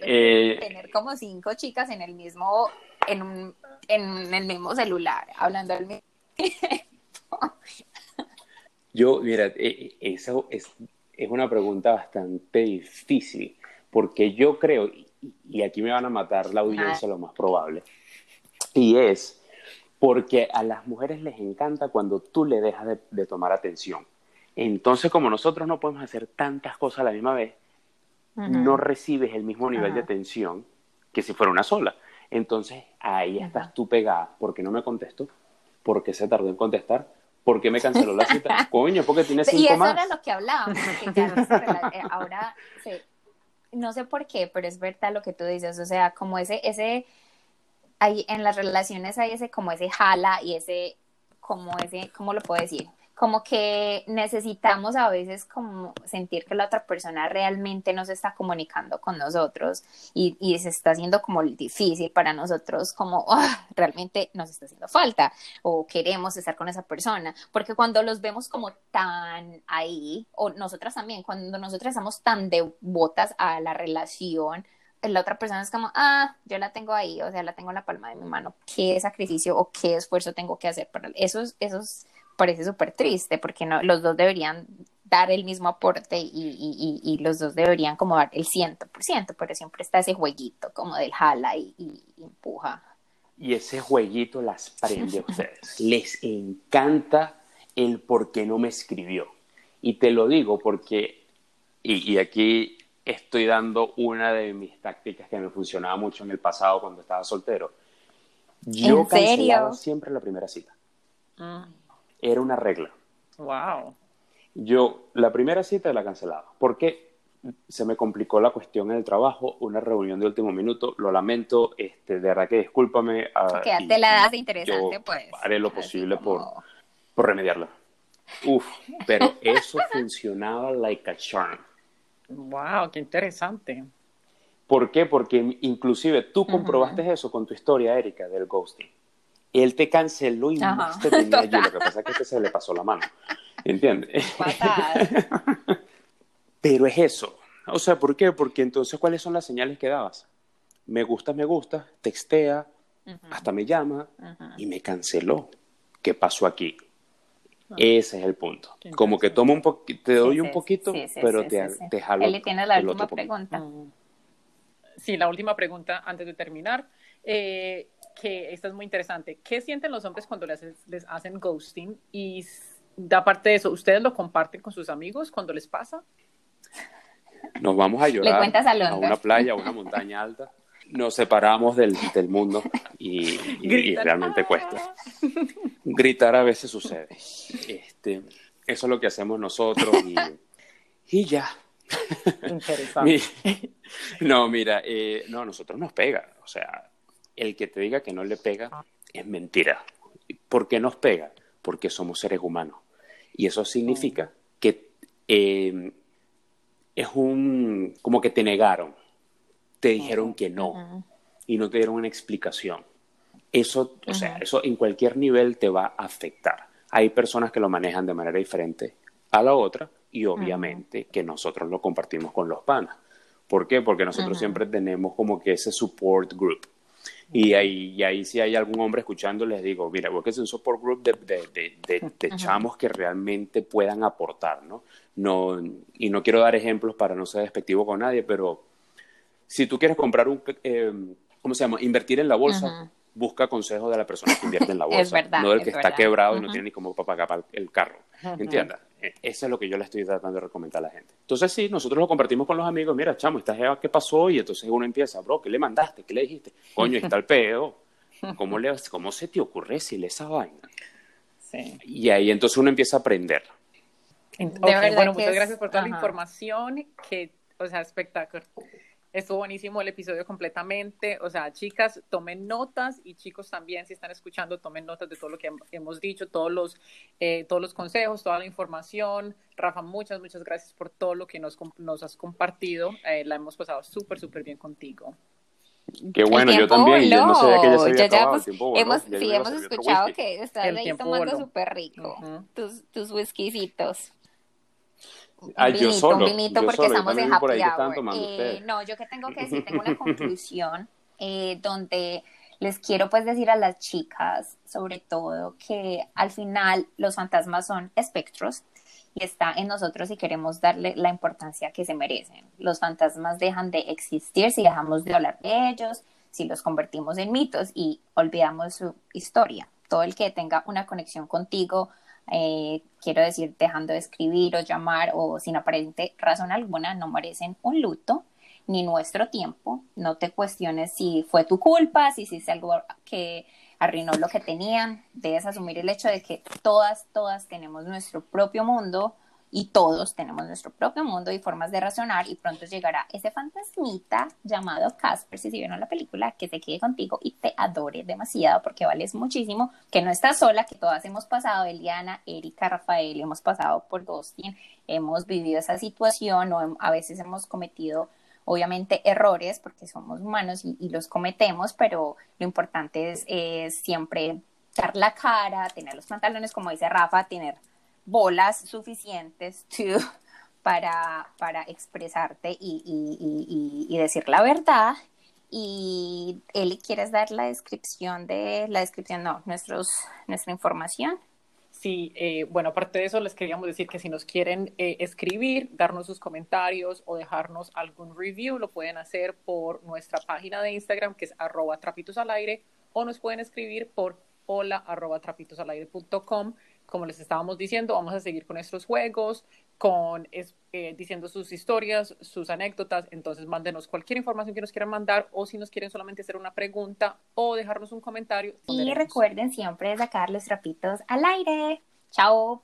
Eh, tener como cinco chicas en el mismo, en, un, en el mismo celular, hablando al mismo tiempo. Yo, mira, eh, eso es, es una pregunta bastante difícil, porque yo creo, y aquí me van a matar la audiencia lo más probable, y es porque a las mujeres les encanta cuando tú le dejas de, tomar atención. Entonces, como nosotros no podemos hacer tantas cosas a la misma vez, no recibes el mismo nivel de atención que si fuera una sola. Entonces, ahí estás tú pegada. ¿Por qué no me contestó? ¿Por qué se tardó en contestar? ¿Por qué me canceló la cita? Coño, porque tiene cinco más. Y eso más. era lo que hablábamos, eh, ahora, no sé por qué, pero es verdad lo que tú dices, o sea, como ese, ese, hay, en las relaciones hay ese, como ese jala y ese, como ese, ¿cómo lo puedo decir? Como que necesitamos a veces como sentir que la otra persona realmente nos está comunicando con nosotros y, y se está haciendo como difícil para nosotros, como ah, realmente nos está haciendo falta o queremos estar con esa persona, porque cuando los vemos como tan ahí, o nosotras también, cuando nosotras estamos tan devotas a la relación, la otra persona es como, ah, yo la tengo ahí, o sea, la tengo en la palma de mi mano, ¿qué sacrificio o qué esfuerzo tengo que hacer para esos, esos parece súper triste porque no, los dos deberían dar el mismo aporte y, y, y, los dos deberían como dar el ciento por ciento, pero siempre está ese jueguito como del jala y, empuja. Y ese jueguito las prende a ustedes. Les encanta el por qué no me escribió. Y te lo digo porque, y, aquí estoy dando una de mis tácticas que me funcionaba mucho en el pasado cuando estaba soltero. Yo ¿En cancelaba siempre la primera cita. Mm era una regla. Wow. Yo la primera cita la cancelaba. porque Se me complicó la cuestión en el trabajo, una reunión de último minuto, lo lamento, este, de verdad que discúlpame. Uh, te la das interesante, pues. Haré lo posible por, por remediarla. Uf, pero eso funcionaba like a charm. Wow, qué interesante. ¿Por qué? Porque inclusive tú comprobaste eso con tu historia, Erika, del ghosting él te canceló y más te tenía allí. Lo que pasa es que este se le pasó la mano. ¿Entiendes? Pero es eso. O sea, ¿por qué? Porque entonces, ¿cuáles son las señales que dabas? Me gusta, me gusta, textea, hasta me llama y me canceló. ¿Qué pasó aquí? Ah. Ese es el punto. Como que tomo un poquito, te doy un poquito, pero te, te jalo. Él le tiene la última pregunta. Mm. Sí, la última pregunta antes de terminar. Eh, que esta es muy interesante. ¿Qué sienten los hombres cuando les, les hacen ghosting? Y aparte de eso, ¿ustedes lo comparten con sus amigos cuando les pasa? Nos vamos a llorar a, una playa, a una montaña alta. Nos separamos del, del mundo y, realmente cuesta. Gritar a veces sucede. Este, eso es lo que hacemos nosotros y, y ya. Interesante. no, mira, eh, no, a nosotros nos pega. O sea, el que te diga que no le pega es mentira. ¿Por qué nos pega? Porque somos seres humanos. Y eso significa que eh, es un, como que te negaron, te dijeron que no y no te dieron una explicación. Eso, o sea, eso en cualquier nivel te va a afectar. Hay personas que lo manejan de manera diferente a la otra y obviamente que nosotros lo compartimos con los panas. ¿Por qué? Porque nosotros siempre tenemos como que ese support group. Y ahí, y ahí si hay algún hombre escuchando, les digo, mira, es un support group de, de, de, de chamos que realmente puedan aportar, ¿no? ¿no? Y no quiero dar ejemplos para no ser despectivo con nadie, pero si tú quieres comprar un, eh, ¿cómo se llama? Invertir en la bolsa, busca consejos de la persona que invierte en la bolsa, no del que está quebrado y no tiene ni cómo pagar el carro, ¿entiendes? E, eso es lo que yo le estoy tratando de recomendar a la gente. Entonces, sí, nosotros lo compartimos con los amigos. Mira, chamo, esta jeva, ¿qué pasó? Y entonces uno empieza, bro, ¿qué le mandaste? ¿Qué le dijiste? Coño, está el pedo. ¿Cómo, le, ¿Cómo se te ocurre decirle esa vaina? Sí. Y ahí entonces uno empieza a aprender. bueno, muchas gracias por toda la información. Que, o sea, espectacular. Estuvo buenísimo el episodio completamente. O sea, chicas, tomen notas y chicos también, si están escuchando, tomen notas de todo lo que hemos dicho, todos los, eh, todos los consejos, toda la información. Rafa, muchas, muchas gracias por todo lo que nos, nos has compartido. Eh, la hemos pasado súper, súper bien contigo. Qué bueno, yo también. Yo no sabía que ya se había acabado, pues, hemos, sí, hemos escuchado que estás ahí tomando súper rico. Tus, tus whiskycitos. Ah, yo solo. Un vinito porque estamos en happy hour. Eh, no, yo que tengo que decir, tengo una conclusión eh, donde les quiero pues decir a las chicas, sobre todo, que al final los fantasmas son espectros y está en nosotros si queremos darle la importancia que se merecen. Los fantasmas dejan de existir si dejamos de hablar de ellos, si los convertimos en mitos y olvidamos su historia. Todo el que tenga una conexión contigo, eh, quiero decir, dejando de escribir o llamar o sin aparente razón alguna, no merecen un luto ni nuestro tiempo. No te cuestiones si fue tu culpa, si hiciste algo que arruinó lo que tenían. Debes asumir el hecho de que todas, todas tenemos nuestro propio mundo y todos tenemos nuestro propio mundo y formas de razonar y pronto llegará ese fantasmita llamado Casper, si vieron la película, que te quede contigo y te adore demasiado porque vales muchísimo, que no estás sola, que todas hemos pasado, Eliana, Erika, Rafael, hemos pasado por ghosting, hemos vivido esa situación o a veces hemos cometido obviamente errores porque somos humanos y, los cometemos, pero lo importante es, siempre dar la cara, tener los pantalones, como dice Rafa, tener bolas suficientes para, para expresarte y, y, decir la verdad. Y Eli, ¿quieres dar la descripción de la descripción? No, nuestros, nuestra información. Sí, eh, bueno, aparte de eso, les queríamos decir que si nos quieren eh, escribir, darnos sus comentarios o dejarnos algún review, lo pueden hacer por nuestra página de Instagram, que es arroba trapitos al aire, o nos pueden escribir por hola arroba com Como les estábamos diciendo, vamos a seguir con nuestros juegos, con eh, diciendo sus historias, sus anécdotas. Entonces, mándenos cualquier información que nos quieran mandar o si nos quieren solamente hacer una pregunta o dejarnos un comentario. Y recuerden siempre sacar los trapitos al aire. Chao.